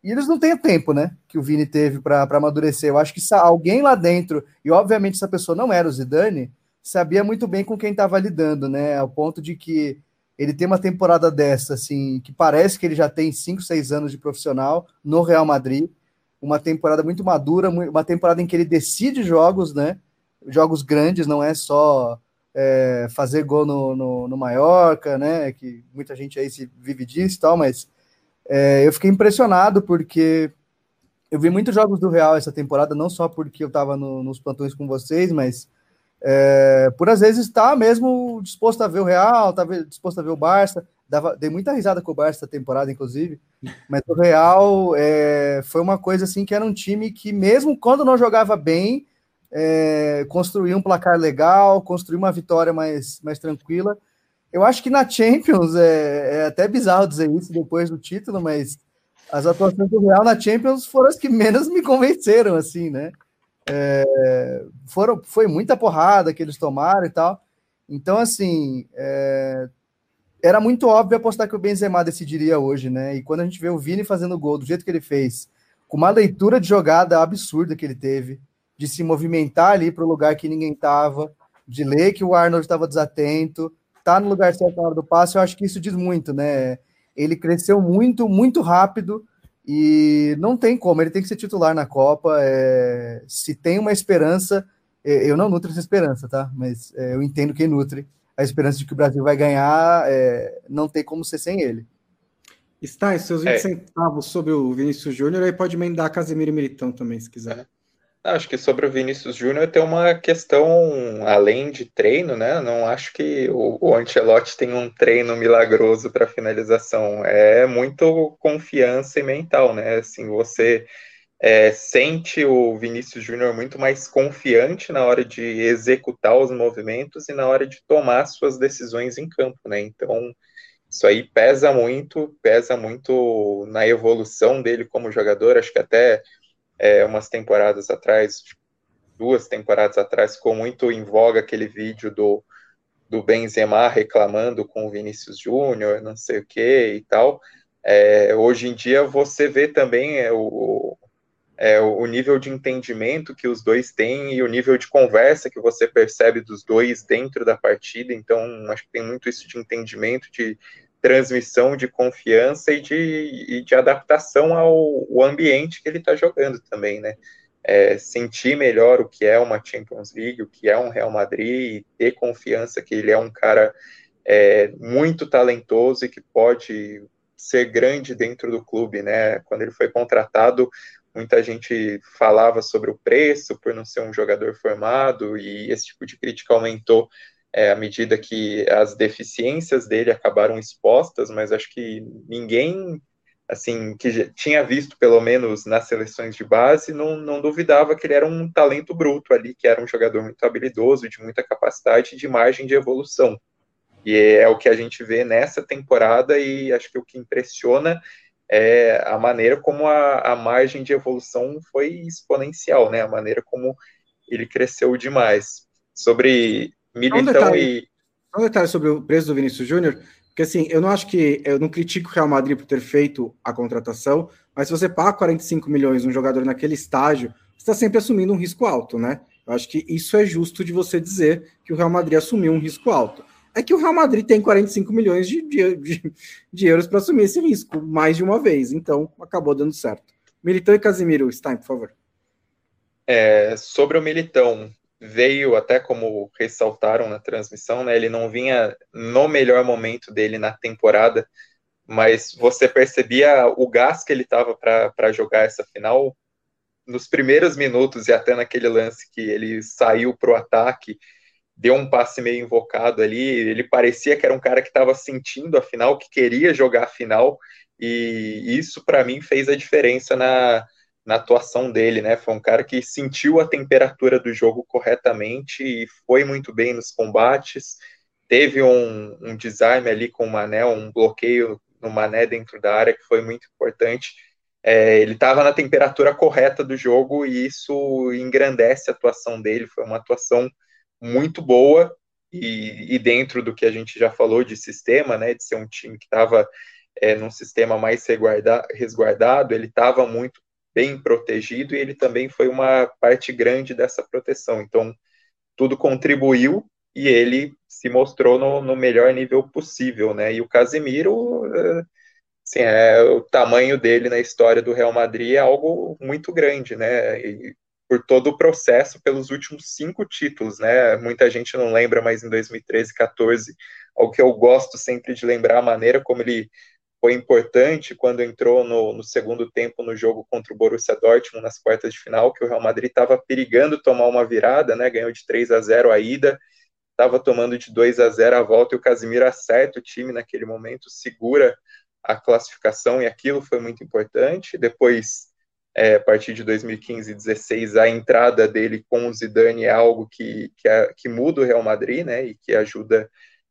e eles não têm tempo, né? Que o Vini teve para amadurecer. Eu acho que alguém lá dentro, e obviamente essa pessoa não era o Zidane, sabia muito bem com quem estava lidando, né? Ao ponto de que ele tem uma temporada dessa, assim, que parece que ele já tem 5, 6 anos de profissional no Real Madrid, uma temporada muito madura, uma temporada em que ele decide jogos, né? Jogos grandes, não é só é, fazer gol no, no, no, Mallorca, né? Que muita gente aí se vive disso e tal, mas é, eu fiquei impressionado porque eu vi muitos jogos do Real essa temporada, não só porque eu estava no, nos plantões com vocês, mas é, por às vezes estar tá mesmo disposto a ver o Real, tá disposto a ver o Barça. Dava, dei muita risada com o Barça essa temporada, inclusive, mas o Real é, foi uma coisa assim que era um time que, mesmo quando não jogava bem, é, construiu um placar legal, construiu uma vitória mais, mais tranquila. Eu acho que na Champions, é, é até bizarro dizer isso depois do título, mas as atuações do Real na Champions foram as que menos me convenceram, assim, né? É, foram, foi muita porrada que eles tomaram e tal. Então, assim, é, era muito óbvio apostar que o Benzema decidiria hoje, né? E quando a gente vê o Vini fazendo gol do jeito que ele fez, com uma leitura de jogada absurda que ele teve, de se movimentar ali para o lugar que ninguém estava, de ler que o Arnold estava desatento, tá no lugar certo na hora do passe, eu acho que isso diz muito, né? Ele cresceu muito, muito rápido e não tem como, ele tem que ser titular na Copa. É, se tem uma esperança, é, eu não nutro essa esperança, tá? Mas é, eu entendo quem nutre a esperança de que o Brasil vai ganhar, é, não tem como ser sem ele.
Está, seus 20 é. centavos sobre o Vinícius Júnior, aí pode emendar Casemiro e Militão também, se quiser.
Acho que sobre o Vinícius Júnior tem uma questão além de treino, né? Não acho que o, o Ancelotti tem um treino milagroso para finalização. É muito confiança e mental, né? Assim, você é, sente o Vinícius Júnior muito mais confiante na hora de executar os movimentos e na hora de tomar suas decisões em campo, né? Então, isso aí pesa muito, pesa muito na evolução dele como jogador. Acho que até é, umas temporadas atrás, duas temporadas atrás, ficou muito em voga aquele vídeo do, do Benzema reclamando com o Vinícius Júnior, não sei o que e tal. É, hoje em dia você vê também é, o, é, o nível de entendimento que os dois têm e o nível de conversa que você percebe dos dois dentro da partida. Então, acho que tem muito isso de entendimento, de transmissão de confiança e de, e de adaptação ao, ambiente que ele está jogando também, né? É, sentir melhor o que é uma Champions League, o que é um Real Madrid, e ter confiança que ele é um cara é, muito talentoso e que pode ser grande dentro do clube, né? Quando ele foi contratado, muita gente falava sobre o preço por não ser um jogador formado e esse tipo de crítica aumentou é, à medida que as deficiências dele acabaram expostas, mas acho que ninguém, assim, que tinha visto pelo menos nas seleções de base, não, não duvidava que ele era um talento bruto ali, que era um jogador muito habilidoso, de muita capacidade de margem de evolução. E é o que a gente vê nessa temporada, e acho que o que impressiona é a maneira como a, a margem de evolução foi exponencial, né? A maneira como ele cresceu demais. Sobre Militão um detalhe,
e. Um detalhe sobre o preço do Vinícius Júnior, porque assim, eu não acho que. Eu não critico o Real Madrid por ter feito a contratação, mas se você paga 45 milhões um jogador naquele estágio, você está sempre assumindo um risco alto, né? Eu acho que isso é justo de você dizer que o Real Madrid assumiu um risco alto. É que o Real Madrid tem 45 milhões de, de, de, de euros para assumir esse risco mais de uma vez, então acabou dando certo. Militão e Casimiro, Stein, por favor.
É, sobre o Militão, veio até como ressaltaram na transmissão, né? Ele não vinha no melhor momento dele na temporada, mas você percebia o gás que ele estava para jogar essa final nos primeiros minutos e até naquele lance que ele saiu para o ataque, deu um passe meio invocado ali, ele parecia que era um cara que estava sentindo a final, que queria jogar a final, e isso para mim fez a diferença na, na atuação dele, né? Foi um cara que sentiu a temperatura do jogo corretamente e foi muito bem nos combates. Teve um, um desarme ali com o Mané, um bloqueio no Mané dentro da área que foi muito importante. É, ele estava na temperatura correta do jogo e isso engrandece a atuação dele. Foi uma atuação muito boa e, e dentro do que a gente já falou de sistema, né? De ser um time que estava é, num sistema mais resguardado, ele estava muito bem protegido e ele também foi uma parte grande dessa proteção. Então, tudo contribuiu e ele se mostrou no, no melhor nível possível, né? E o Casemiro, assim, é, o tamanho dele na história do Real Madrid é algo muito grande, né? E por todo o processo pelos últimos cinco títulos, né? Muita gente não lembra, mas em 2013, 14, algo que eu gosto sempre de lembrar a maneira como ele foi importante quando entrou no, no, segundo tempo no jogo contra o Borussia Dortmund nas quartas de final, que o Real Madrid estava perigando tomar uma virada, né? Ganhou de 3 a 0 a ida, estava tomando de 2 a 0 a volta e o Casimiro acerta o time naquele momento, segura a classificação e aquilo foi muito importante. Depois, é, a partir de 2015 e 16, a entrada dele com o Zidane é algo que, que, é, que muda o Real Madrid, né? E que ajuda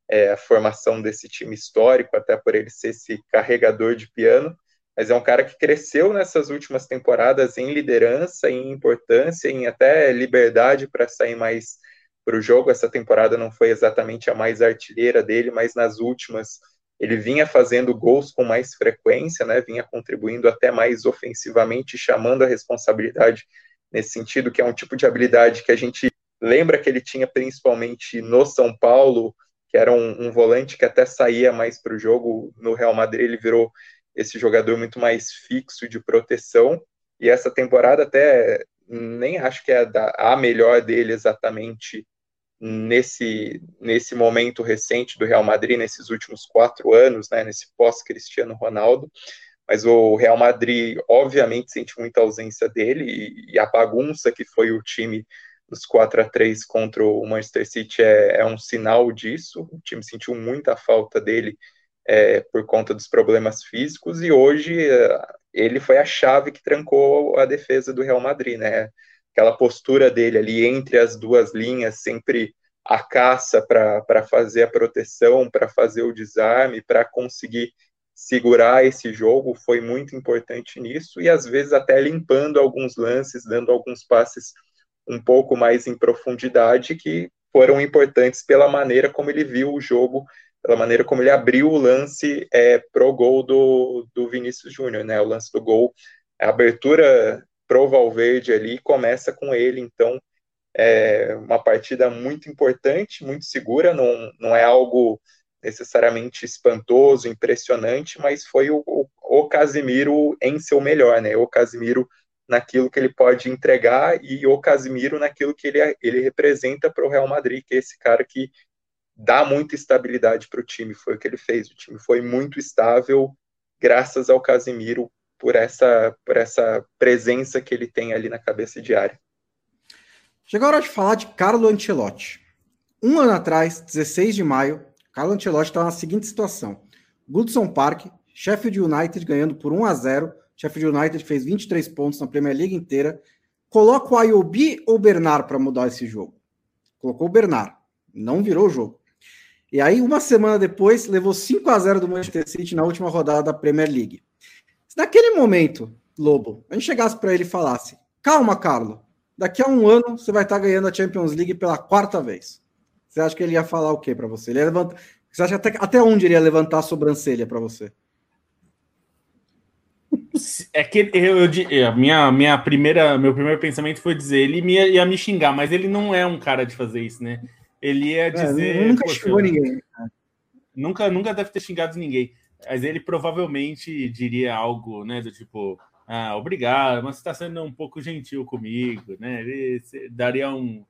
é, a formação desse time histórico, até por ele ser esse carregador de piano, mas é um cara que cresceu nessas últimas temporadas em liderança, em importância, em até liberdade para sair mais para o jogo. Essa temporada não foi exatamente a mais artilheira dele, mas nas últimas ele vinha fazendo gols com mais frequência, né? Vinha contribuindo até mais ofensivamente, chamando a responsabilidade nesse sentido, que é um tipo de habilidade que a gente lembra que ele tinha principalmente no São Paulo, que era um, um volante que até saía mais para o jogo. No Real Madrid ele virou esse jogador muito mais fixo de proteção. E essa temporada até nem acho que é a, a melhor dele exatamente nesse, nesse momento recente do Real Madrid, nesses últimos quatro anos, né, nesse pós-Cristiano Ronaldo. Mas o Real Madrid, obviamente, sente muita ausência dele e, e a bagunça que foi o time os 4 a 3 contra o Manchester City é, é, um sinal disso. O time sentiu muita falta dele é, por conta dos problemas físicos e hoje é, ele foi a chave que trancou a defesa do Real Madrid, né? Aquela postura dele ali entre as duas linhas, sempre a caça para fazer a proteção, para fazer o desarme, para conseguir segurar esse jogo, foi muito importante nisso e às vezes até limpando alguns lances, dando alguns passes um pouco mais em profundidade que foram importantes pela maneira como ele viu o jogo, pela maneira como ele abriu o lance é, pro gol do, do Vinícius Júnior, né? O lance do gol, a abertura pro Valverde ali começa com ele, então é uma partida muito importante, muito segura, não, não é algo necessariamente espantoso, impressionante, mas foi o, o, o Casimiro em seu melhor, né? O Casimiro naquilo que ele pode entregar e o Casimiro naquilo que ele, ele representa para o Real Madrid, que é esse cara que dá muita estabilidade para o time. Foi o que ele fez. O time foi muito estável graças ao Casimiro por essa, por essa presença que ele tem ali na cabeça de área.
Chegou a hora de falar de Carlo Ancelotti. Um ano atrás, 16 de maio, Carlo Ancelotti estava na seguinte situação: Goodson Park, Sheffield United ganhando por 1 a 0 Sheffield United fez 23 pontos na Premier League inteira. Coloca o Ayobi ou o Bernard para mudar esse jogo? Colocou o Bernard. Não virou o jogo. E aí, uma semana depois, levou 5 a 0 do Manchester City na última rodada da Premier League. Se naquele momento, Lobo, a gente chegasse para ele e falasse: Calma, Carlo, daqui a um ano você vai estar tá ganhando a Champions League pela quarta vez. Você acha que ele ia falar o quê para você? Ele ia levantar... Você acha até, até onde ele ia levantar a sobrancelha para você?
É que eu, eu, a minha, minha primeira, meu primeiro pensamento foi dizer ele ia, ia me xingar, mas ele não é um cara de fazer isso, né? Ele ia é, dizer.
É, nunca xingou ninguém.
Nunca, nunca deve ter xingado ninguém. Mas ele provavelmente diria algo, né? Do tipo, ah, obrigado, mas você está sendo um pouco gentil comigo, né? Ele daria um.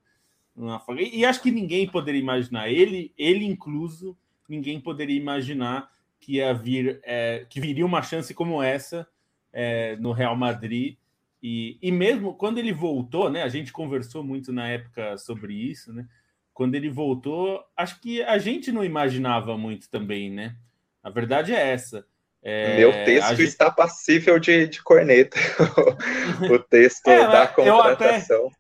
Uma... E acho que ninguém poderia imaginar, ele, ele incluso, ninguém poderia imaginar que ia vir, é, que viria uma chance como essa é, no Real Madrid. E, e mesmo quando ele voltou, né? A gente conversou muito na época sobre isso, né? Quando ele voltou, acho que a gente não imaginava muito também, né? A verdade é essa. É,
Meu texto gente... está passível de, de corneta. o texto é, da contratação. Até...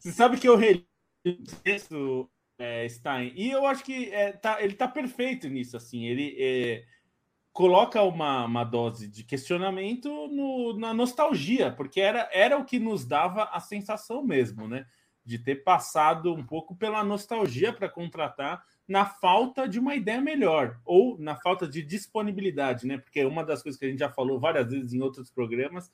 Você sabe que eu reli o texto é, Stein. E eu acho que é, tá, ele tá perfeito nisso, assim. Ele é, coloca uma, uma dose de questionamento no, na nostalgia, porque era, era o que nos dava a sensação mesmo, né? De ter passado um pouco pela nostalgia para contratar na falta de uma ideia melhor, ou na falta de disponibilidade, né? Porque uma das coisas que a gente já falou várias vezes em outros programas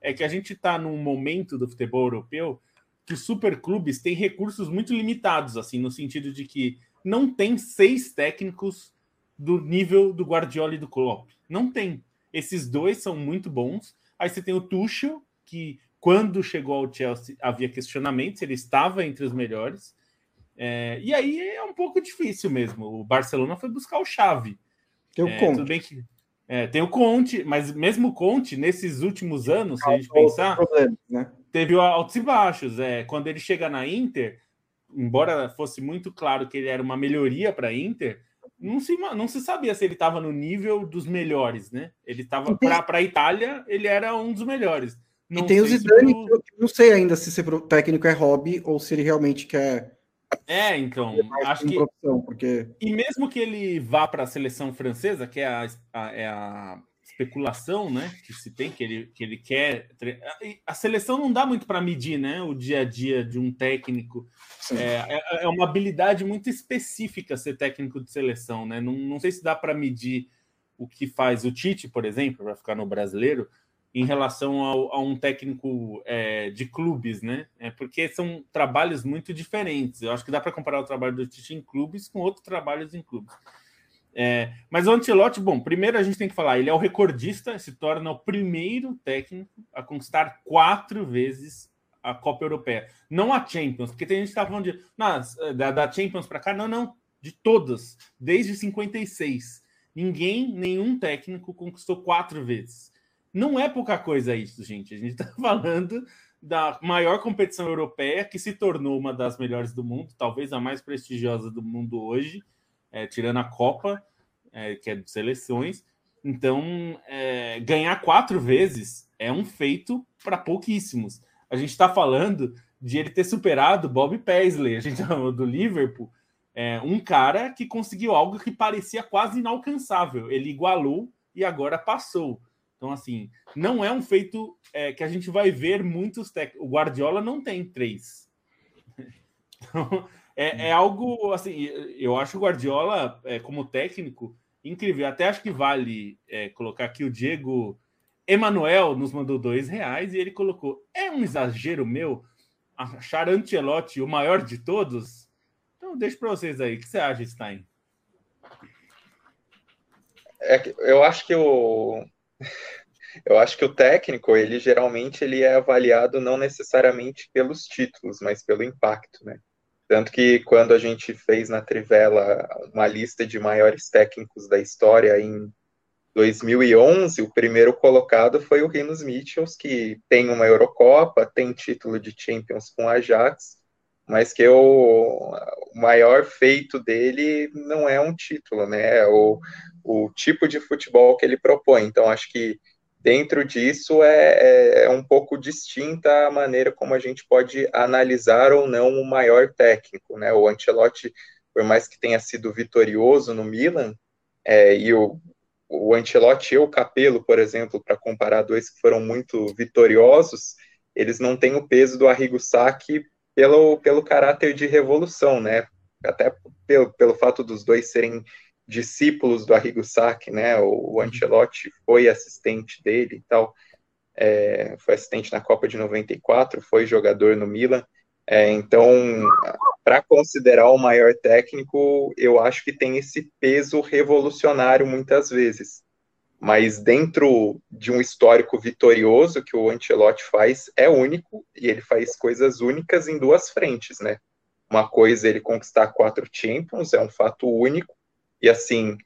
é que a gente está num momento do futebol europeu que os superclubes têm recursos muito limitados, assim, no sentido de que não tem seis técnicos do nível do Guardiola e do Klopp. Não tem. Esses dois são muito bons. Aí você tem o Tuchel, que quando chegou ao Chelsea havia questionamentos, ele estava entre os melhores. É, e aí é um pouco difícil mesmo. O Barcelona foi buscar o chave.
Tem o
é,
Conte.
Tudo bem que é, tem o Conte, mas mesmo o Conte, nesses últimos anos, se a gente pensar,
né?
teve altos e baixos. É, quando ele chega na Inter, embora fosse muito claro que ele era uma melhoria para a Inter, não se, não se sabia se ele estava no nível dos melhores, né? Ele estava para a Itália, ele era um dos melhores.
Não e tem o Zidane, que eu não sei ainda se ser técnico é hobby ou se ele realmente quer.
É, então, acho que. Porque... E mesmo que ele vá para a seleção francesa, que é a, a, é a especulação, né? Que se tem, que ele, que ele quer. A seleção não dá muito para medir, né? O dia a dia de um técnico. É, é, é, uma habilidade muito específica ser técnico de seleção, né? Não, não sei se dá para medir o que faz o Tite, por exemplo, para ficar no brasileiro, em relação ao, a um técnico é, de clubes, né? É porque são trabalhos muito diferentes. Eu acho que dá para comparar o trabalho do Tite em clubes com outros trabalhos em clubes. É, mas o Ancelotti, bom, primeiro a gente tem que falar, ele é o recordista, se torna o primeiro técnico a conquistar quatro vezes a Copa Europeia. Não a Champions, porque tem gente que está falando de, não, da, da Champions para cá, não, não, de todas, desde 56. Ninguém, nenhum técnico conquistou quatro vezes. Não é pouca coisa isso, gente. A gente está falando da maior competição europeia que se tornou uma das melhores do mundo, talvez a mais prestigiosa do mundo hoje é, tirando a Copa, é, que é de seleções. Então, é, ganhar quatro vezes é um feito para pouquíssimos. A gente está falando de ele ter superado Bob Paisley, a gente falou do Liverpool, é, um cara que conseguiu algo que parecia quase inalcançável. Ele igualou e agora passou. Então, assim, não é um feito é, que a gente vai ver muitos técnicos. O Guardiola não tem três. Então, é, é, algo assim, eu acho o Guardiola é, como técnico incrível. Até acho que vale é, colocar aqui o Diego Emanuel nos mandou dois reais e ele colocou: é um exagero meu achar Ancelotti o maior de todos? Então deixa para vocês aí. O que você acha, Stein?
É, eu acho que o eu acho que o técnico ele geralmente ele é avaliado não necessariamente pelos títulos, mas pelo impacto, né? Tanto que quando a gente fez na Trivela uma lista de maiores técnicos da história em 2011, o primeiro colocado foi o Rinos Mitchells, que tem uma Eurocopa, tem título de Champions com Ajax, mas que o, o maior feito dele não é um título, né? É o, o tipo de futebol que ele propõe. Então, acho que dentro disso é, é, é, um pouco distinta a maneira como a gente pode analisar ou não o maior técnico, né? O Ancelotti, por mais que tenha sido vitorioso no Milan, é, e o, o Ancelotti e o Capello, por exemplo, para comparar dois que foram muito vitoriosos, eles não têm o peso do Arrigo Sacchi pelo, pelo caráter de revolução, né? Até pelo, pelo fato dos dois serem discípulos do Arrigo Sacchi, né? O, o Ancelotti foi assistente dele e tal, é, foi assistente na Copa de 94, foi jogador no Milan. É, então, para considerar o maior técnico, eu acho que tem esse peso revolucionário muitas vezes. Mas dentro de um histórico vitorioso que o Ancelotti faz, é único e ele faz coisas únicas em duas frentes, né? Uma coisa é ele conquistar quatro Champions, é um fato único, e assim,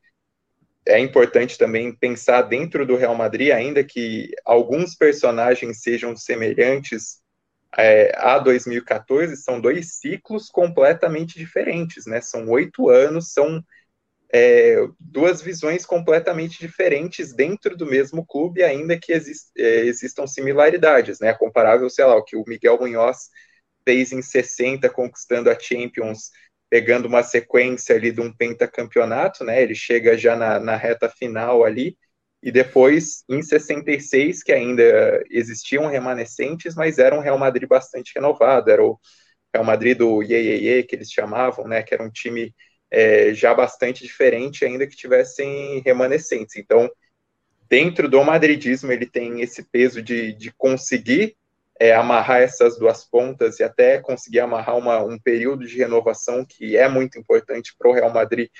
é importante também pensar dentro do Real Madrid, ainda que alguns personagens sejam semelhantes é, a 2014, são dois ciclos completamente diferentes, né? São oito anos, são é, duas visões completamente diferentes dentro do mesmo clube, ainda que exist, é, existam similaridades, né? Comparável, sei lá, o que o Miguel Munhoz fez em 60, conquistando a Champions pegando uma sequência ali de um pentacampeonato, né? Ele chega já na, na reta final ali, e depois, em 66, que ainda existiam remanescentes, mas era um Real Madrid bastante renovado, era o Real Madrid do Iê, que eles chamavam, né? Que era um time é, já bastante diferente, ainda que tivessem remanescentes. Então, dentro do madridismo, ele tem esse peso de, de conseguir é, amarrar essas duas pontas e até conseguir amarrar uma, um período de renovação que é muito importante para o Real Madrid,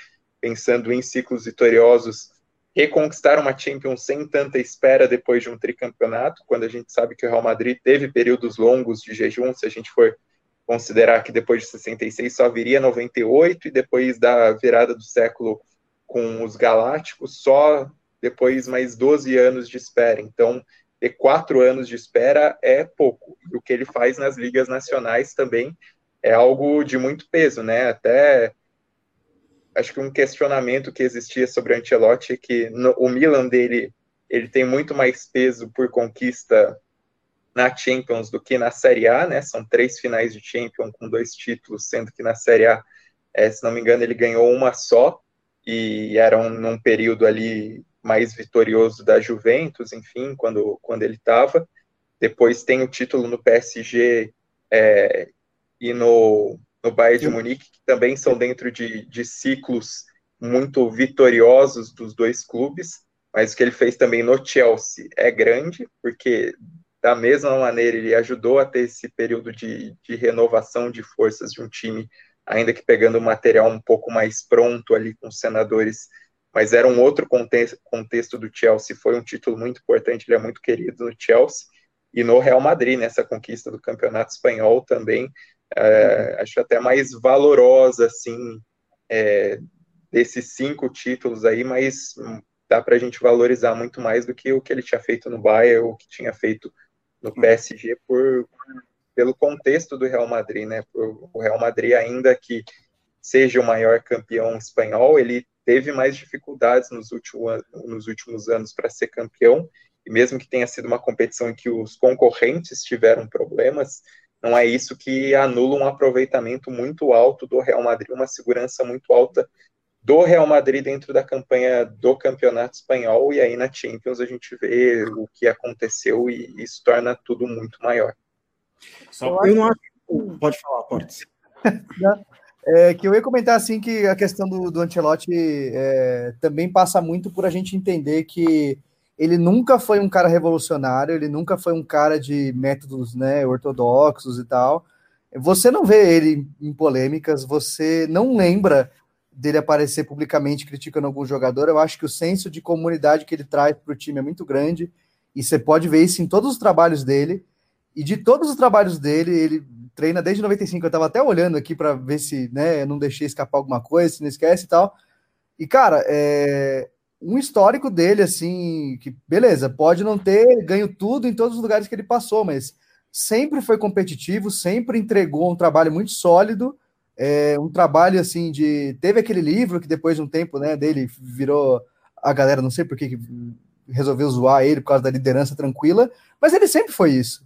pensando em ciclos vitoriosos, reconquistar uma Champions sem tanta espera depois de um tricampeonato, quando a gente sabe que o Real Madrid teve períodos longos de jejum, se a gente for considerar que depois de 66 só viria 98 e depois da virada do século com os Galácticos, só depois mais 12 anos de espera. Então, ter quatro anos de espera é pouco. E o que ele faz nas ligas nacionais também é algo de muito peso, né? Até acho que um questionamento que existia sobre o Ancelotti é que no, o Milan dele ele tem muito mais peso por conquista na Champions do que na Série A, né? São três finais de Champions com dois títulos, sendo que na Série A, é, se não me engano, ele ganhou uma só e era um, num período ali mais vitorioso da Juventus, enfim, quando, quando ele estava. Depois tem o título no PSG é, e no, no Bayern de Munique, que também são dentro de, de ciclos muito vitoriosos dos dois clubes, mas o que ele fez também no Chelsea é grande, porque da mesma maneira ele ajudou a ter esse período de, de renovação de forças de um time, ainda que pegando o material um pouco mais pronto ali com os senadores mas era um outro contexto, contexto do Chelsea. Foi um título muito importante, ele é muito querido no Chelsea e no Real Madrid, nessa conquista do campeonato espanhol também. É, acho até mais valorosa, assim, é, desses cinco títulos aí, mas dá para a gente valorizar muito mais do que o que ele tinha feito no Bayern, ou que tinha feito no PSG, por, pelo contexto do Real Madrid, né? o Real Madrid, ainda que seja o maior campeão espanhol, ele teve mais dificuldades nos, últimos nos últimos anos para ser campeão, e mesmo que tenha sido uma competição em que os concorrentes tiveram problemas, não é isso que anula um aproveitamento muito alto do Real Madrid, uma segurança muito alta do Real Madrid dentro da campanha do Campeonato Espanhol, e aí na Champions a gente vê o que aconteceu e isso torna tudo muito maior.
Só eu não acho. Pode falar, Portes.
É, que eu ia comentar assim que a questão do, do Ancelotti é, também passa muito por a gente entender que ele nunca foi um cara revolucionário, ele nunca foi um cara de métodos né, ortodoxos e tal. Você não vê ele em polêmicas, você não lembra dele aparecer publicamente criticando algum jogador. Eu acho que o senso de comunidade que ele traz para o time é muito grande, e você pode ver isso em todos os trabalhos dele. E de todos os trabalhos dele, ele treina desde 95. Eu estava até olhando aqui para ver se né, eu não deixei escapar alguma coisa, se não esquece e tal. E, cara, é um histórico dele, assim, que beleza, pode não ter ganho tudo em todos os lugares que ele passou, mas sempre foi competitivo, sempre entregou um trabalho muito sólido. É, um trabalho assim de. Teve aquele livro que depois de um tempo né, dele virou. A galera, não sei por que resolveu zoar ele por causa da liderança tranquila, mas ele sempre foi isso.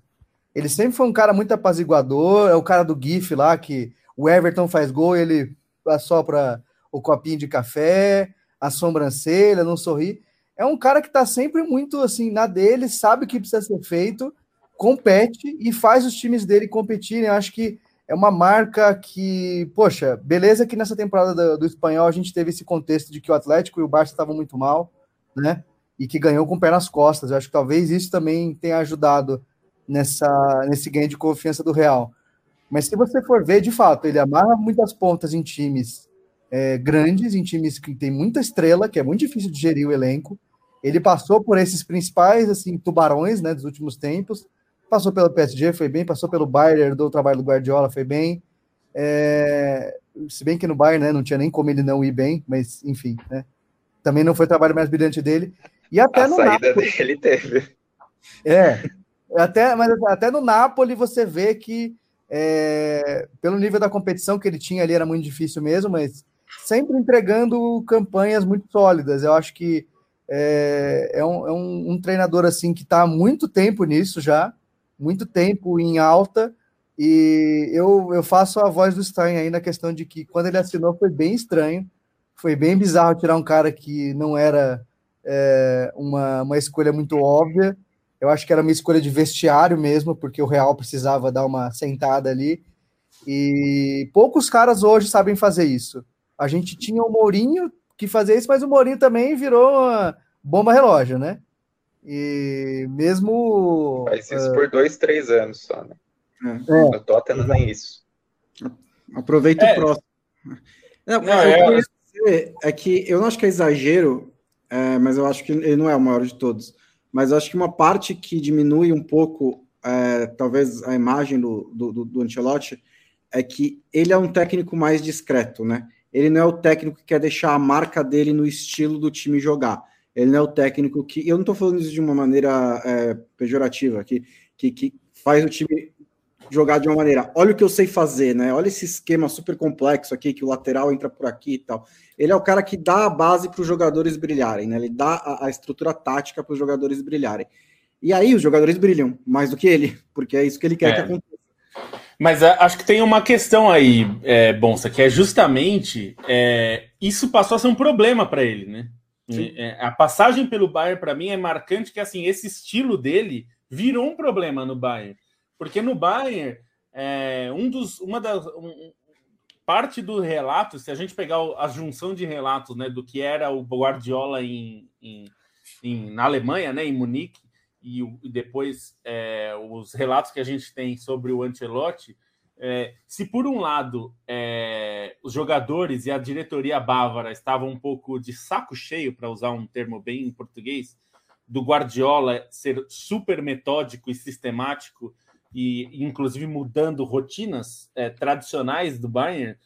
Ele sempre foi um cara muito apaziguador, é o cara do GIF lá, que o Everton faz gol, ele assopra o copinho de café, a sobrancelha, não sorri. É um cara que tá sempre muito assim na dele, sabe o que precisa ser feito, compete e faz os times dele competirem. Eu acho que é uma marca que, poxa, beleza que nessa temporada do, do espanhol a gente teve esse contexto de que o Atlético e o Barça estavam muito mal, né? E que ganhou com o pé nas costas. Eu acho que talvez isso também tenha ajudado nessa, nesse ganho de confiança do Real. Mas se você for ver, de fato, ele amarra muitas pontas em times é, grandes, em times que tem muita estrela, que é muito difícil de gerir o elenco. Ele passou por esses principais assim tubarões né, dos últimos tempos. Passou pelo PSG, foi bem. Passou pelo Bayern, do trabalho do Guardiola, foi bem. É, se bem que no Bayern né, não tinha nem como ele não ir bem, mas enfim, né, também não foi o trabalho mais brilhante dele. E até
a
no
saída Napoli, dele teve.
É, até, mas até no Napoli você vê que, é, pelo nível da competição que ele tinha ali, era muito difícil mesmo, mas sempre entregando campanhas muito sólidas. Eu acho que é, é, um, é um, um, treinador assim que está há muito tempo nisso já, muito tempo em alta. E eu, eu faço a voz do Stein aí na questão de que quando ele assinou foi bem estranho, foi bem bizarro tirar um cara que não era é, uma, uma escolha muito óbvia eu acho que era uma escolha de vestiário mesmo, porque o Real precisava dar uma sentada ali. E poucos caras hoje sabem fazer isso. A gente tinha o Mourinho que fazia isso, mas o Mourinho também virou uma bomba relógio, né? E mesmo.
Faz isso uh... por dois, três anos só, né? É. No Tottenham nem isso.
Aproveita é. o próximo. Não, não é, dizer é que eu não acho que é exagero, é, mas eu acho que ele não é o maior de todos. Mas acho que uma parte que diminui um pouco, é, talvez, a imagem do, do, do Ancelotti é que ele é um técnico mais discreto, né? Ele não é o técnico que quer deixar a marca dele no estilo do time jogar. Ele não é o técnico que. Eu não estou falando isso de uma maneira é, pejorativa, que, que, que faz o time jogar de uma maneira. Olha o que eu sei fazer, né? Olha esse esquema super complexo aqui, que o lateral entra por aqui e tal. Ele é o cara que dá a base para os jogadores brilharem, né? Ele dá a, a estrutura tática para os jogadores brilharem. E aí os jogadores brilham mais do que ele, porque é isso que ele quer é. que aconteça.
Mas a, acho que tem uma questão aí, é, Bonsa, que é justamente é, isso passou a ser um problema para ele, né? É, a passagem pelo Bayern, para mim, é marcante que assim esse estilo dele virou um problema no Bayern. Porque no Bayern, é, um dos, uma das, um, parte do relato, se a gente pegar a junção de relatos né, do que era o Guardiola em, em, em na Alemanha, né, em Munique, e, e depois é, os relatos que a gente tem sobre o Ancelotti, é, se por um lado é, os jogadores e a diretoria bávara estavam um pouco de saco cheio, para usar um termo bem em português, do Guardiola ser super metódico e sistemático e inclusive mudando rotinas é, tradicionais do Bayern,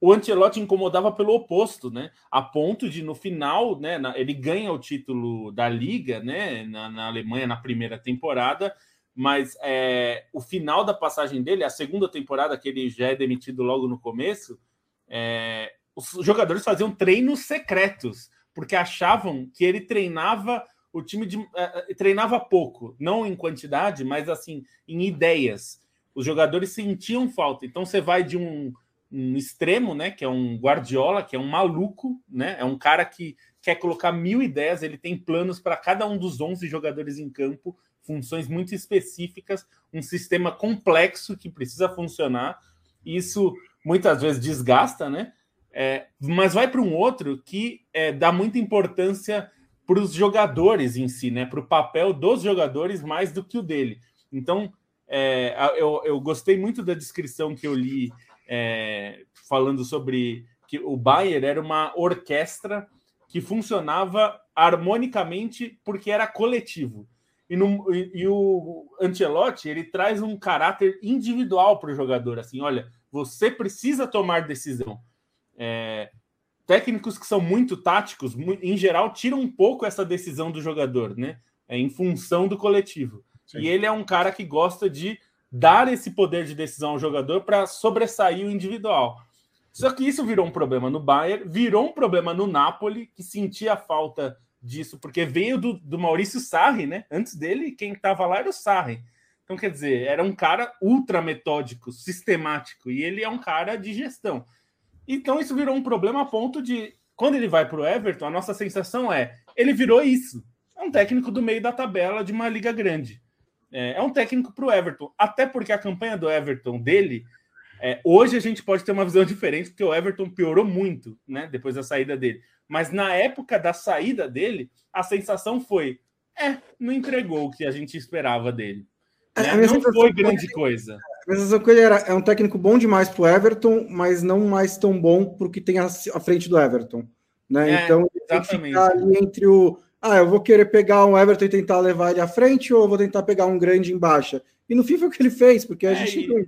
o Ancelotti incomodava pelo oposto, né? A ponto de no final, né? Na, ele ganha o título da Liga, né? Na, na Alemanha na primeira temporada, mas é, o final da passagem dele, a segunda temporada que ele já é demitido logo no começo, é, os jogadores faziam treinos secretos porque achavam que ele treinava o time de, uh, treinava pouco, não em quantidade, mas assim, em ideias. Os jogadores sentiam falta. Então você vai de um, um extremo, né? Que é um Guardiola, que é um maluco, né? É um cara que quer colocar mil ideias, ele tem planos para cada um dos 11 jogadores em campo, funções muito específicas, um sistema complexo que precisa funcionar. Isso muitas vezes desgasta, né? É, mas vai para um outro que é, dá muita importância para os jogadores em si, né? Para o papel dos jogadores mais do que o dele. Então, é, eu, eu gostei muito da descrição que eu li é, falando sobre que o Bayern era uma orquestra que funcionava harmonicamente porque era coletivo. E, no, e, e o Ancelotti ele traz um caráter individual para o jogador. Assim, olha, você precisa tomar decisão. É, técnicos que são muito táticos, em geral, tiram um pouco essa decisão do jogador, né? É em função do coletivo. Sim. E ele é um cara que gosta de dar esse poder de decisão ao jogador para sobressair o individual. Só que isso virou um problema no Bayern, virou um problema no Napoli, que sentia a falta disso, porque veio do, do Maurício Sarri, né? Antes dele, quem estava lá era o Sarri. Então, quer dizer, era um cara ultra metódico, sistemático, e ele é um cara de gestão. Então isso virou um problema a ponto de, quando ele vai para o Everton, a nossa sensação é, ele virou isso. É um técnico do meio da tabela de uma liga grande. É, é um técnico para o Everton, até porque a campanha do Everton dele, é, hoje a gente pode ter uma visão diferente, porque o Everton piorou muito, né, depois da saída dele. Mas na época da saída dele, a sensação foi, é, não entregou o que a gente esperava dele. É, né? Não foi grande coisa.
A sensação que ele era, é um técnico bom demais para o Everton, mas não mais tão bom para o que tem à frente do Everton. Né? É, então, ele tem que ficar ali entre o. Ah, eu vou querer pegar um Everton e tentar levar ele à frente, ou vou tentar pegar um grande em baixa. E no fim foi o que ele fez, porque a é, gente tem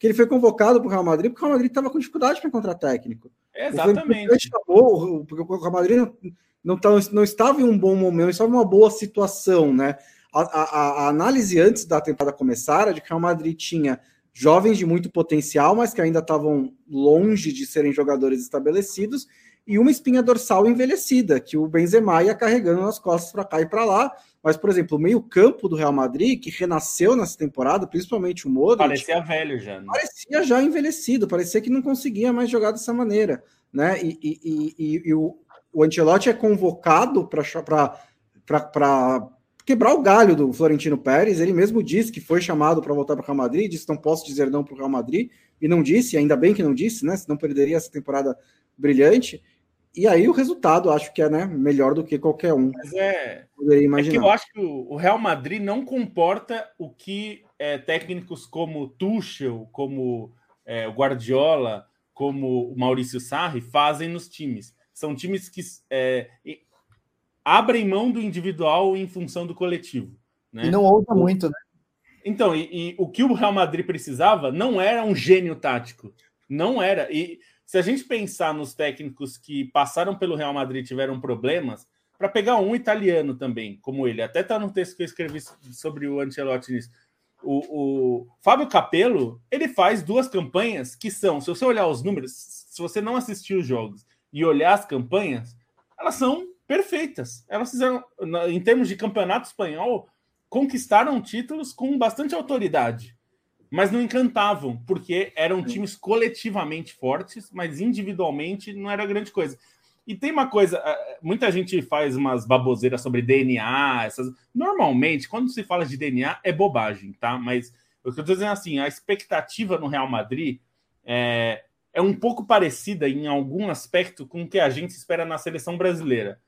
que ele foi convocado para o Real Madrid, porque o Real Madrid estava com dificuldade para encontrar técnico.
Exatamente.
Chamou, porque o Real Madrid não, não, não estava em um bom momento, estava em uma boa situação, né? A, a, a, análise antes da temporada começar era de que o Real Madrid tinha jovens de muito potencial, mas que ainda estavam longe de serem jogadores estabelecidos, e uma espinha dorsal envelhecida, que o Benzema ia carregando nas costas para cá e para lá. Mas, por exemplo, o meio-campo do Real Madrid, que renasceu nessa temporada, principalmente o Modric,
parecia velho já. Né?
Parecia já envelhecido, parecia que não conseguia mais jogar dessa maneira, né? E, e, e, e o, o Ancelotti é convocado para quebrar o galho do Florentino Pérez. Ele mesmo disse que foi chamado para voltar para o Real Madrid, disse não posso dizer não para o Real Madrid, e não disse, ainda bem que não disse, né? Senão perderia essa temporada brilhante. e aí o resultado acho que é né, melhor do que qualquer um.
Mas é, poderia imaginar. É eu acho que o Real Madrid não comporta o que é, técnicos como Tuchel, como é, Guardiola, como o Maurício Sarri fazem nos times. São times que é, abrem mão do individual em função do coletivo. Né?
E não ousa muito, né?
Então, e, e, o que o Real Madrid precisava não era um gênio tático. Não era. E se a gente pensar nos técnicos que passaram pelo Real Madrid e tiveram problemas, para pegar um italiano também, como ele, até está no texto que eu escrevi sobre o Ancelotti nisso. O, o Fábio Capello, ele faz duas campanhas que são, se você olhar os números, se você não assistir os jogos e olhar as campanhas, elas são perfeitas. Elas fizeram, em termos de campeonato espanhol, conquistaram títulos com bastante autoridade, mas não encantavam, porque eram times coletivamente fortes, mas individualmente não era grande coisa. E tem uma coisa, muita gente faz umas baboseiras sobre DNA, essas. Normalmente, quando se fala de DNA, é bobagem, tá? Mas o que eu estou dizendo é assim, a expectativa no Real Madrid é, é um pouco parecida em algum aspecto com o que a gente espera na seleção brasileira.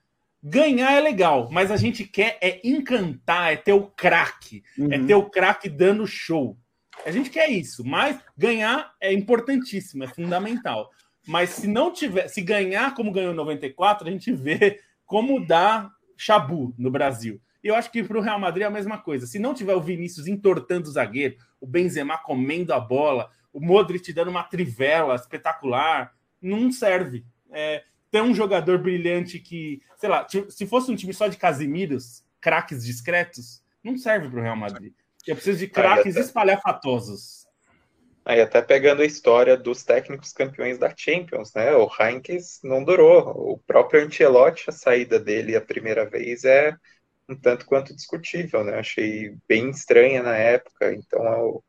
Ganhar é legal, mas a gente quer é encantar, é ter o craque, é uhum. é ter o craque dando show. A gente quer isso, mas ganhar é importantíssimo, é fundamental. Mas se não tiver, se ganhar como ganhou em 94, a gente vê como dá chabu no Brasil. E eu acho que para o Real Madrid é a mesma coisa. Se não tiver o Vinícius entortando o zagueiro, o Benzema comendo a bola, o Modric dando uma trivela espetacular, não serve. É, ter um jogador brilhante que, sei lá, se fosse um time só de Casimiros, craques discretos, não serve para o Real Madrid. Eu preciso de craques até... espalhafatosos.
Aí até pegando a história dos técnicos campeões da Champions, né? O Heinkes não durou. O próprio Ancelotti, a saída dele a primeira vez é um tanto quanto discutível, né? Achei bem estranha na época. Então, é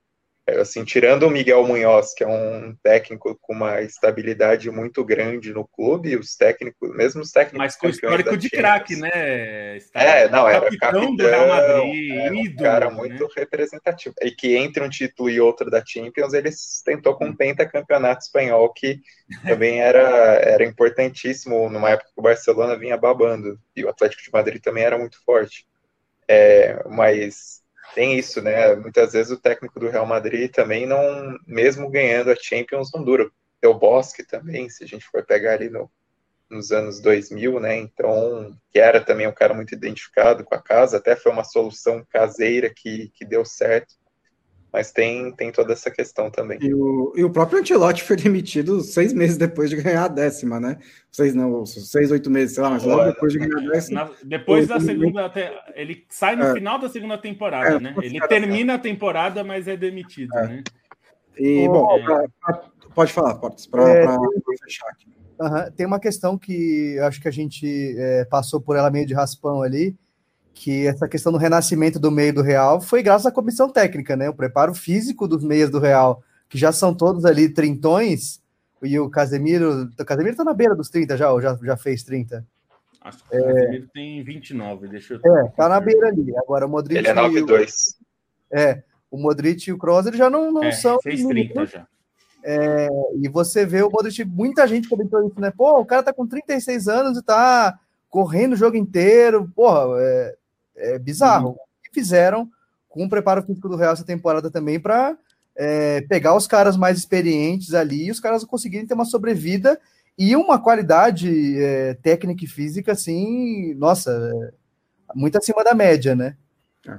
assim, tirando o Miguel Munhoz, que é um técnico com uma estabilidade muito grande no clube, os técnicos, mesmo os técnicos.
Mas com histórico de craque, né?
Está é, não, era capitão, capitão do Real Madrid, era um cara né? muito representativo. E que entre um título e outro da Champions, ele tentou com um pentacampeonato espanhol, que também era, era importantíssimo numa época que o Barcelona vinha babando. E o Atlético de Madrid também era muito forte. É, mas tem isso, né? Muitas vezes o técnico do Real Madrid também não, mesmo ganhando a Champions, não dura. O Bosque também, se a gente for pegar ali no, nos anos 2000, né? Então, que era também um cara muito identificado com a casa, até foi uma solução caseira que, que deu certo. Mas tem, tem toda essa questão também.
E o, e o próprio Antelote foi demitido seis meses depois de ganhar a décima, né? Seis, não, seis, oito meses, sei lá, mas logo depois de ganhar a décima.
Na, depois da segunda. Ele sai no é, final da segunda temporada, é, né? Ele termina a temporada, mas é demitido, é. né?
E, bom, é. pra, pra, pode falar, Portes, para é, fechar
aqui. Uhum, tem uma questão que acho que a gente é, passou por ela meio de raspão ali, que essa questão do renascimento do meio do Real foi graças à comissão técnica, né? O preparo físico dos meias do Real, que já são todos ali trintões, e o Casemiro, o Casemiro tá na beira dos 30 já, ou já, já fez 30?
Acho que o é... Casemiro tem 29, deixa
eu... É, tá na beira ali. Agora o Modric...
Ele é 9,2.
É, o Modric e o Kroos, eles já não, não é, são...
fez 30 já.
É, e você vê o Modric, muita gente comentou isso, né? Pô, o cara tá com 36 anos e tá correndo o jogo inteiro. Porra, é, é bizarro. Uhum. E fizeram com o preparo físico do Real essa temporada também para é, pegar os caras mais experientes ali e os caras conseguirem ter uma sobrevida e uma qualidade é, técnica e física, assim, nossa, é, muito acima da média, né?
É.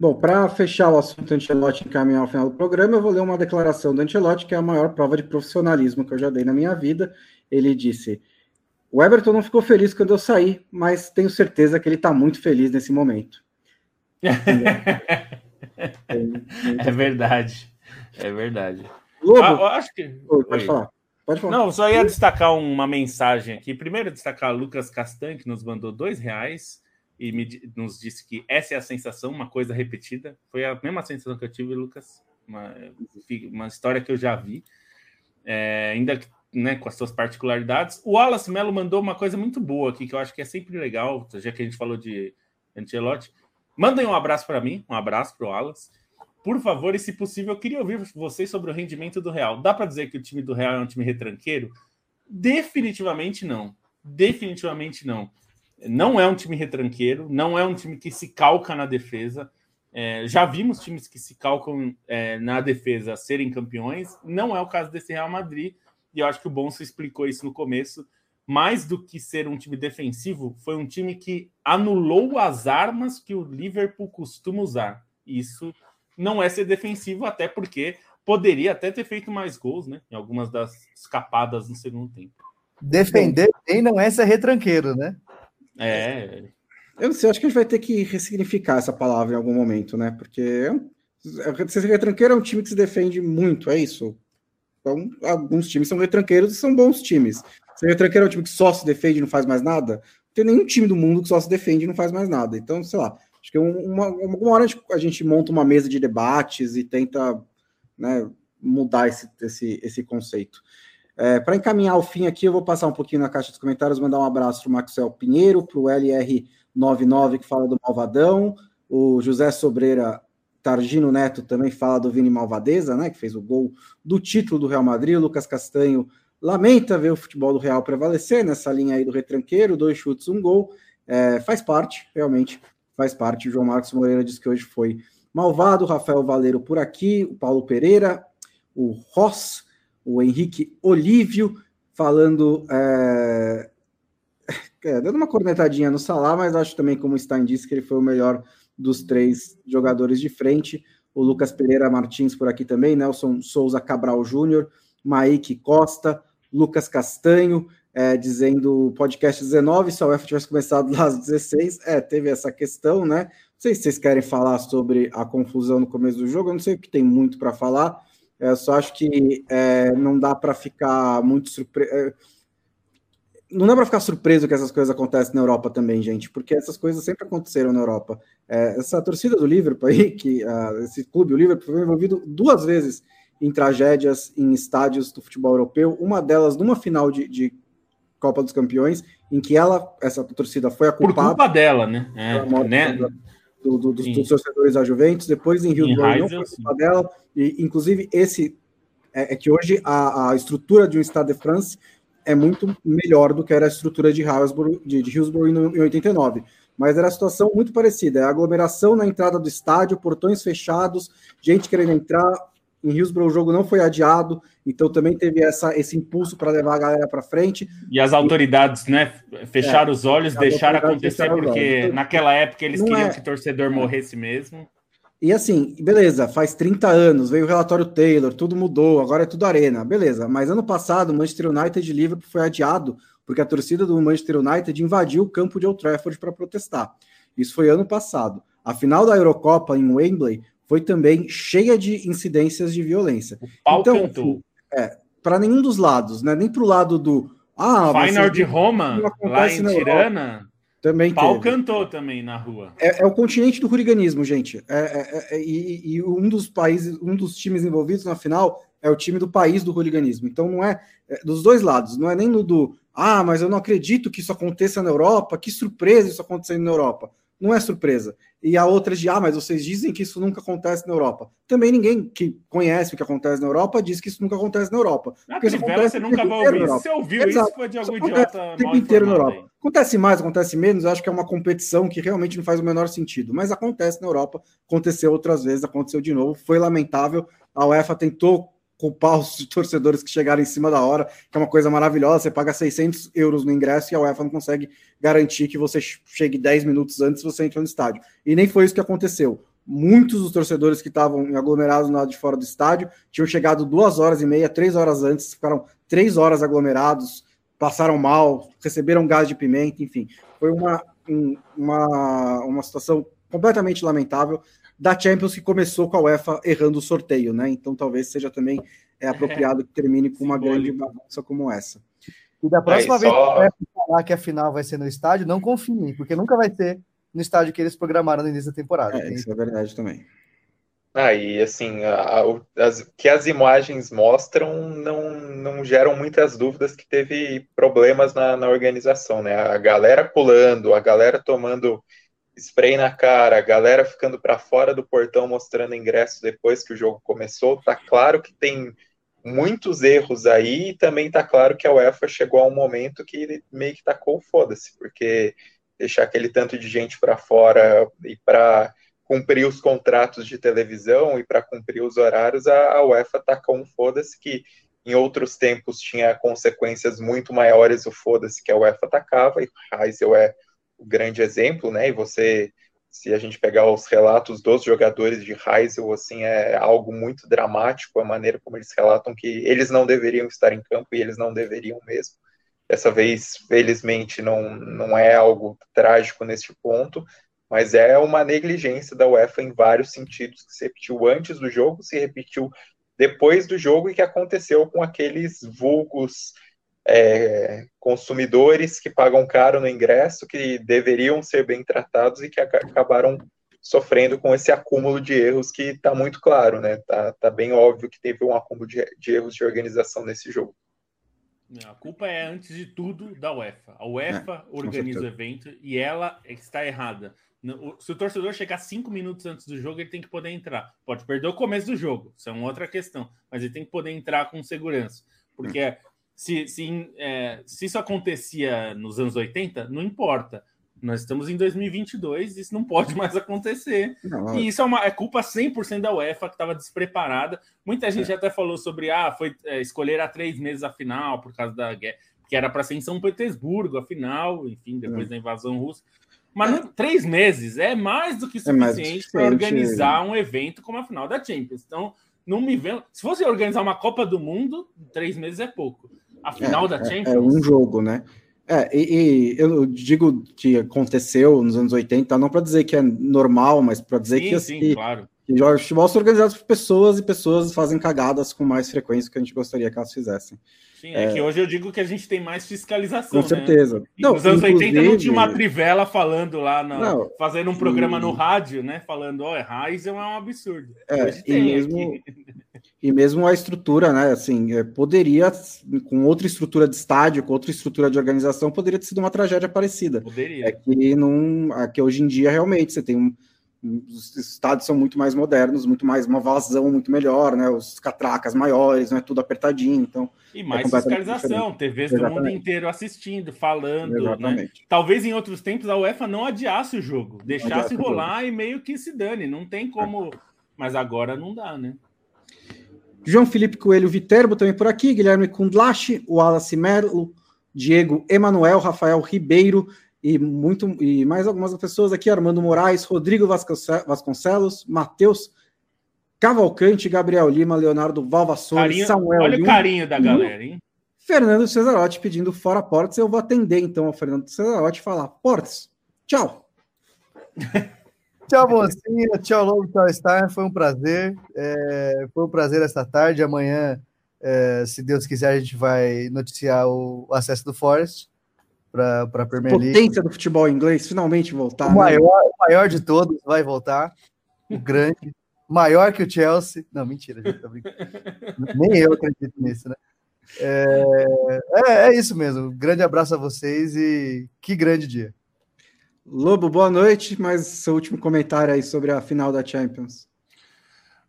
Bom, para fechar o assunto Ancelotti e encaminhar ao final do programa, eu vou ler uma declaração do Ancelotti, que é a maior prova de profissionalismo que eu já dei na minha vida. Ele disse: o Everton não ficou feliz quando eu saí, mas tenho certeza que ele está muito feliz nesse momento.
é verdade. É verdade.
Lobo, ah, acho que. Oi, pode Oi. falar. Pode falar.
Não, só ia destacar uma mensagem aqui. Primeiro, destacar Lucas Castan, que nos mandou dois reais e me, nos disse que essa é a sensação, uma coisa repetida. Foi a mesma sensação que eu tive, Lucas. Uma, uma história que eu já vi. É, ainda que né, com as suas particularidades. O Wallace Melo mandou uma coisa muito boa aqui, que eu acho que é sempre legal, já que a gente falou de Ancelotti. Mandem um abraço para mim, um abraço para o Wallace. Por favor, e se possível, eu queria ouvir vocês sobre o rendimento do Real. Dá para dizer que o time do Real é um time retranqueiro? Definitivamente não. Definitivamente não. Não é um time retranqueiro, não é um time que se calca na defesa. É, já vimos times que se calcam é, na defesa serem campeões, não é o caso desse Real Madrid, e eu acho que o Bonso explicou isso no começo. Mais do que ser um time defensivo, foi um time que anulou as armas que o Liverpool costuma usar. Isso não é ser defensivo, até porque poderia até ter feito mais gols, né? Em algumas das escapadas no segundo tempo.
Defender bem não é ser retranqueiro, né?
É.
Eu não sei, acho que a gente vai ter que ressignificar essa palavra em algum momento, né? Porque ser retranqueiro é um time que se defende muito, é isso. Então, alguns times são retranqueiros e são bons times. Ser retranqueiro é um time que só se defende e não faz mais nada. Não tem nenhum time do mundo que só se defende e não faz mais nada. Então, sei lá, acho que uma, uma hora a gente, a gente monta uma mesa de debates e tenta né, mudar esse, esse, esse conceito. É, para encaminhar o fim aqui, eu vou passar um pouquinho na caixa dos comentários, mandar um abraço para o Maxwell Pinheiro, para o LR99 que fala do Malvadão, o José Sobreira Targino Neto também fala do Vini Malvadeza, né, que fez o gol do título do Real Madrid, o Lucas Castanho lamenta ver o futebol do Real prevalecer nessa linha aí do retranqueiro, dois chutes, um gol, é, faz parte, realmente faz parte. O João Marcos Moreira diz que hoje foi malvado, Rafael Valeiro por aqui, o Paulo Pereira, o Ross, o Henrique Olívio, falando, é, é, dando uma cornetadinha no Salah, mas acho também, como o Stein disse, que ele foi o melhor dos três jogadores de frente. O Lucas Pereira Martins por aqui também, Nelson Souza Cabral Júnior, Maíque Costa, Lucas Castanho, é, dizendo podcast 19, se a UEFA tivesse começado lá às 16, é, teve essa questão, né? Não sei se vocês querem falar sobre a confusão no começo do jogo, eu não sei o que tem muito para falar, eu só acho que é, não dá para ficar muito surpreso. Não dá para ficar surpreso que essas coisas acontecem na Europa também, gente, porque essas coisas sempre aconteceram na Europa. É, essa torcida do Liverpool aí, que uh, esse clube, o Liverpool, foi envolvido duas vezes em tragédias em estádios do futebol europeu, uma delas numa final de, de Copa dos Campeões, em que ela, essa torcida foi a culpada.
Por culpa dela, né? É, né?
do, do, dos, dos, torcedores da Juventus, depois em Hillsborough não foi culpa dela, e inclusive esse é, é, que hoje a, a estrutura de um Stade de France é muito melhor do que era a estrutura de Hillsborough, de, de Hillsborough em, em 89. Mas era a situação muito parecida, é aglomeração na entrada do estádio, portões fechados, gente querendo entrar, em Hillsborough o jogo não foi adiado, então também teve essa, esse impulso para levar a galera para frente.
E as autoridades, né, fecharam é, os olhos, deixaram acontecer, porque naquela época eles queriam é... que o torcedor morresse mesmo.
E assim, beleza, faz 30 anos, veio o relatório Taylor, tudo mudou, agora é tudo arena, beleza. Mas ano passado, o Manchester United de Liverpool foi adiado porque a torcida do Manchester United invadiu o campo de Old Trafford para protestar. Isso foi ano passado. A final da Eurocopa em Wembley foi também cheia de incidências de violência. então, é, para nenhum dos lados, né? Nem para o lado do
ah, Final de Roma, lá em Tirana, também pau teve. cantou também na rua.
É, é, o continente do hooliganismo, gente. É, é, é, e, e, um dos países, um dos times envolvidos na final é o time do país do hooliganismo. Então não é, é dos dois lados, não é nem no do ah, mas eu não acredito que isso aconteça na Europa, que surpresa isso acontecendo na Europa não é surpresa. E a outra de, ah, mas vocês dizem que isso nunca acontece na Europa. Também ninguém que conhece o que acontece na Europa diz que isso nunca acontece na Europa.
Na porque Trivela, você nunca vai ouvir. Você ouviu Exato. isso, foi de algum idiota
o tempo inteiro na Europa. Aí. Acontece mais, acontece menos, eu acho que é uma competição que realmente não faz o menor sentido. Mas acontece na Europa, aconteceu outras vezes, aconteceu de novo, foi lamentável. A UEFA tentou culpar os torcedores que chegaram em cima da hora, que é uma coisa maravilhosa. Você paga 600 euros no ingresso e a UEFA não consegue garantir que você chegue 10 minutos antes você entra no estádio. E nem foi isso que aconteceu. Muitos dos torcedores que estavam aglomerados no lado de fora do estádio tinham chegado duas horas e meia, três horas antes, ficaram três horas aglomerados, passaram mal, receberam gás de pimenta, enfim. Foi uma, uma, uma situação completamente lamentável da Champions que começou com a UEFA errando o sorteio, né? Então talvez seja também é, apropriado que termine com uma grande bagunça como essa.
E da próxima Aí, vez só... que a UEFA falar que a final vai ser no estádio, não confiem, porque nunca vai ser no estádio que eles programaram no início da temporada.
É, isso é verdade também.
Aí, ah, assim, a, a, as, que as imagens mostram não, não geram muitas dúvidas que teve problemas na, na organização, né? A galera pulando, a galera tomando spray na cara, galera ficando para fora do portão mostrando ingresso depois que o jogo começou. Tá claro que tem muitos erros aí, e também está claro que a UEFA chegou a um momento que ele meio que tacou foda-se, porque deixar aquele tanto de gente para fora e para cumprir os contratos de televisão e para cumprir os horários, a, a UEFA tacou um foda-se que em outros tempos tinha consequências muito maiores o foda-se que a UEFA atacava, e Heisel é grande exemplo, né? E você se a gente pegar os relatos dos jogadores de Heisel, assim, é algo muito dramático a maneira como eles relatam que eles não deveriam estar em campo e eles não deveriam mesmo. Dessa vez, felizmente, não, não é algo trágico nesse ponto, mas é uma negligência da UEFA em vários sentidos, que se repetiu antes do jogo, se repetiu depois do jogo e que aconteceu com aqueles vulgos é, consumidores que pagam caro no ingresso, que deveriam ser bem tratados e que acabaram sofrendo com esse acúmulo de erros que está muito claro, né? Tá, tá bem óbvio que teve um acúmulo de, de erros de organização nesse jogo.
A culpa é, antes de tudo, da UEFA. A UEFA é, organiza o evento e ela é está errada. Se o torcedor chegar cinco minutos antes do jogo, ele tem que poder entrar. Pode perder o começo do jogo, isso é uma outra questão, mas ele tem que poder entrar com segurança. Porque é se, se, é, se isso acontecia nos anos 80, não importa. Nós estamos em 2022, isso não pode mais acontecer. Não, e isso é, uma, é culpa 100% da UEFA, que estava despreparada. Muita gente é. até falou sobre, ah, foi é, escolher há três meses a final por causa da guerra, que era para ser em São Petersburgo, a final, enfim, depois é. da invasão russa. Mas não, três meses é mais do que é suficiente para organizar um evento como a final da Champions. Então, não me vê. Se fosse organizar uma Copa do Mundo, três meses é pouco. A final
é,
da Champions.
É, é, um jogo, né? É, e, e, eu digo que aconteceu nos anos 80, não para dizer que é normal, mas para dizer sim, que,
sim, que, claro.
Que jogos de futebol são organizados por pessoas e pessoas fazem cagadas com mais frequência do que a gente gostaria que elas fizessem.
Sim, é, é, que hoje eu digo que a gente tem mais fiscalização.
Com né? certeza.
Não, nos anos 80 não tinha uma trivela falando lá, na, não, fazendo um programa no rádio, né? Falando, ó, oh, Heisen é um absurdo.
É, hoje e mesmo, e mesmo a estrutura, né? Assim, é, poderia, com outra estrutura de estádio, com outra estrutura de organização, poderia ter sido uma tragédia parecida.
Poderia.
É que, não, é que hoje em dia, realmente, você tem um os estádios são muito mais modernos, muito mais uma vazão muito melhor, né? Os catracas maiores, não é tudo apertadinho, então.
E é mais é fiscalização, TVs Exatamente. do mundo inteiro assistindo, falando. Né? Talvez em outros tempos a UEFA não adiasse o jogo, deixasse rolar e meio que se dane. Não tem como. Mas agora não dá, né?
João Felipe Coelho Viterbo também por aqui, Guilherme Kundlache, o Wallace Melo, Diego Emanuel, Rafael Ribeiro, e muito e mais algumas pessoas aqui: Armando Moraes, Rodrigo Vasconcelos, Matheus Cavalcante, Gabriel Lima, Leonardo Valvassori,
Samuel. Olha o carinho da galera, hein?
Fernando Cesarotti pedindo fora Portes. Eu vou atender então ao Fernando Cesarotti e falar: Portes, tchau.
tchau, mocinha. Tchau, Lobo. Tchau, Stein. Foi um prazer. É, foi um prazer esta tarde. Amanhã, é, se Deus quiser, a gente vai noticiar o acesso do Forest para a Premier
League. Potência do futebol inglês finalmente voltar. O
né? maior, o maior de todos vai voltar. O grande. maior que o Chelsea. Não, mentira, gente, tá brincando. Nem eu acredito nisso, né? É, é, é, isso mesmo. Grande abraço a vocês e que grande dia.
Lobo, boa noite. Mas seu último comentário aí sobre a final da Champions.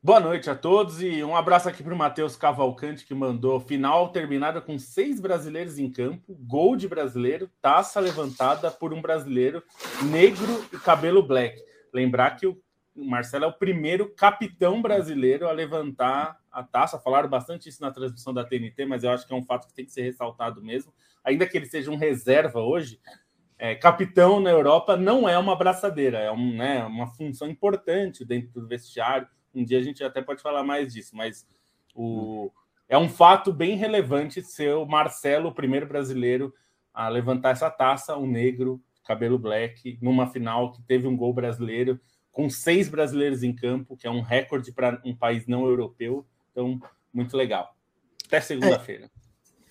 Boa noite a todos e um abraço aqui para o Matheus Cavalcante, que mandou final terminada com seis brasileiros em campo, gol de brasileiro, taça levantada por um brasileiro negro e cabelo black. Lembrar que o Marcelo é o primeiro capitão brasileiro a levantar a taça. Falaram bastante isso na transmissão da TNT, mas eu acho que é um fato que tem que ser ressaltado mesmo. Ainda que ele seja um reserva hoje, é, capitão na Europa não é uma braçadeira, é um, né, uma função importante dentro do vestiário um dia a gente até pode falar mais disso, mas o, é um fato bem relevante ser o Marcelo, o primeiro brasileiro a levantar essa taça, o negro, cabelo black, numa final que teve um gol brasileiro, com seis brasileiros em campo, que é um recorde para um país não europeu. Então, muito legal. Até segunda-feira.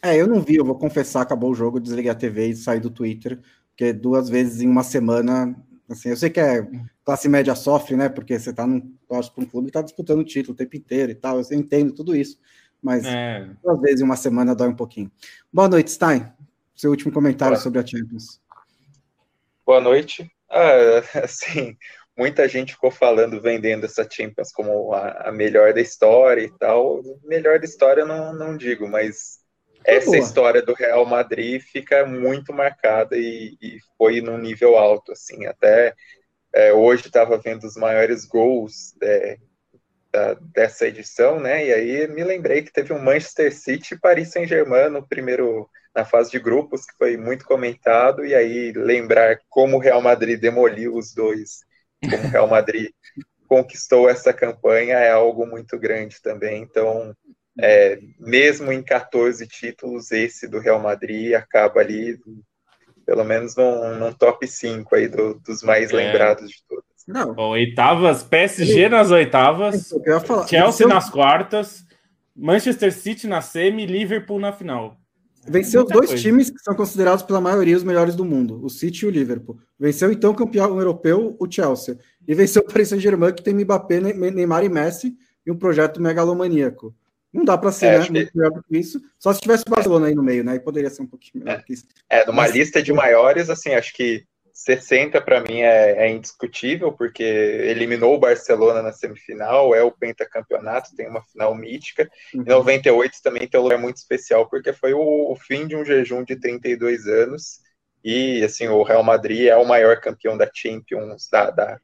É, é, eu não vi, eu vou confessar, acabou o jogo, desliguei a TV e saí do Twitter, porque duas vezes em uma semana Assim, eu sei que é classe média sofre, né? Porque você tá num torce para um clube que tá disputando o título o tempo inteiro e tal. Eu entendo tudo isso, mas é. às vezes em uma semana dói um pouquinho. Boa noite, Stein. Seu último comentário Boa. sobre a Champions.
Boa noite. Ah, assim, muita gente ficou falando, vendendo essa Champions como a, a melhor da história e tal. Melhor da história não, não digo, mas essa Boa. história do Real Madrid fica muito marcada e, e foi num nível alto, assim, até é, hoje estava vendo os maiores gols é, da, dessa edição, né, e aí me lembrei que teve um Manchester City e Paris Saint-Germain no primeiro, na fase de grupos, que foi muito comentado, e aí lembrar como o Real Madrid demoliu os dois, como o Real Madrid conquistou essa campanha é algo muito grande também, então é, mesmo em 14 títulos, esse do Real Madrid acaba ali, pelo menos num, num top 5 aí do, dos mais é. lembrados de todas.
Não. Bom, oitavas, PSG nas oitavas, Chelsea nas quartas, Manchester City na semi, Liverpool na final.
Venceu dois coisa. times que são considerados pela maioria os melhores do mundo, o City e o Liverpool. Venceu então o campeão europeu, o Chelsea. E venceu o Paris Saint-Germain, que tem Mbappé, Neymar e Messi, e um projeto megalomaníaco. Não dá para ser é, né, muito que... melhor do que isso. Só se tivesse o Barcelona aí no meio, né? E poderia ser um pouquinho melhor
é.
que isso.
É, numa Mas... lista de maiores, assim, acho que 60 para mim é, é, indiscutível, porque eliminou o Barcelona na semifinal, é o pentacampeonato, tem uma final mítica. Uhum. E 98 também tem um lugar muito especial, porque foi o, o, fim de um jejum de 32 anos. E assim, o Real Madrid é o maior campeão da Champions, da, da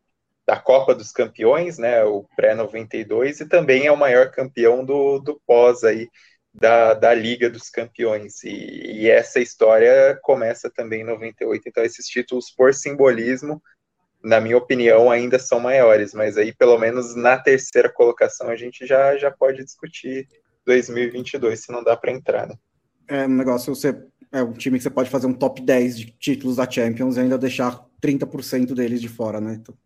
da Copa dos Campeões, né, o pré-92, e também é o maior campeão do, do pós aí, da, da Liga dos Campeões. E, e, essa história começa também em 98. Então, esses títulos, por simbolismo, na minha opinião, ainda são maiores, mas aí, pelo menos na terceira colocação, a gente já, já pode discutir 2022, se não dá para entrar. Né?
É um negócio, você é um time que você pode fazer um top 10 de títulos da Champions e ainda deixar 30% deles de fora, né? Então...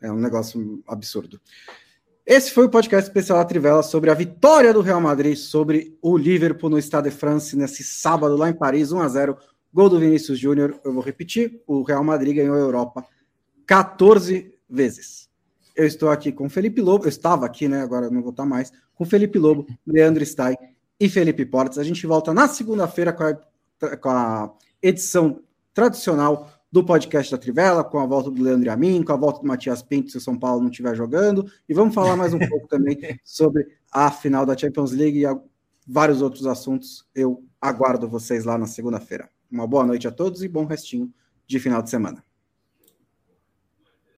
É um negócio absurdo. Esse foi o podcast especial da Trivela sobre a vitória do Real Madrid sobre o Liverpool no Stade de France nesse sábado lá em Paris, 1 a 0 Gol do Vinícius Júnior. Eu vou repetir: o Real Madrid ganhou a Europa 14 vezes. Eu estou aqui com Felipe Lobo, eu estava aqui, né? Agora não vou estar mais, com Felipe Lobo, Leandro Stein e Felipe Portes. A gente volta na segunda-feira com, com a edição tradicional do podcast da Trivela, com a volta do Leandro Amin, com a volta do Matias Pinto, se o São Paulo não estiver jogando, e vamos falar mais um pouco também sobre a final da Champions League e vários outros assuntos. Eu aguardo vocês lá na segunda-feira. Uma boa noite a todos e bom restinho de final de semana.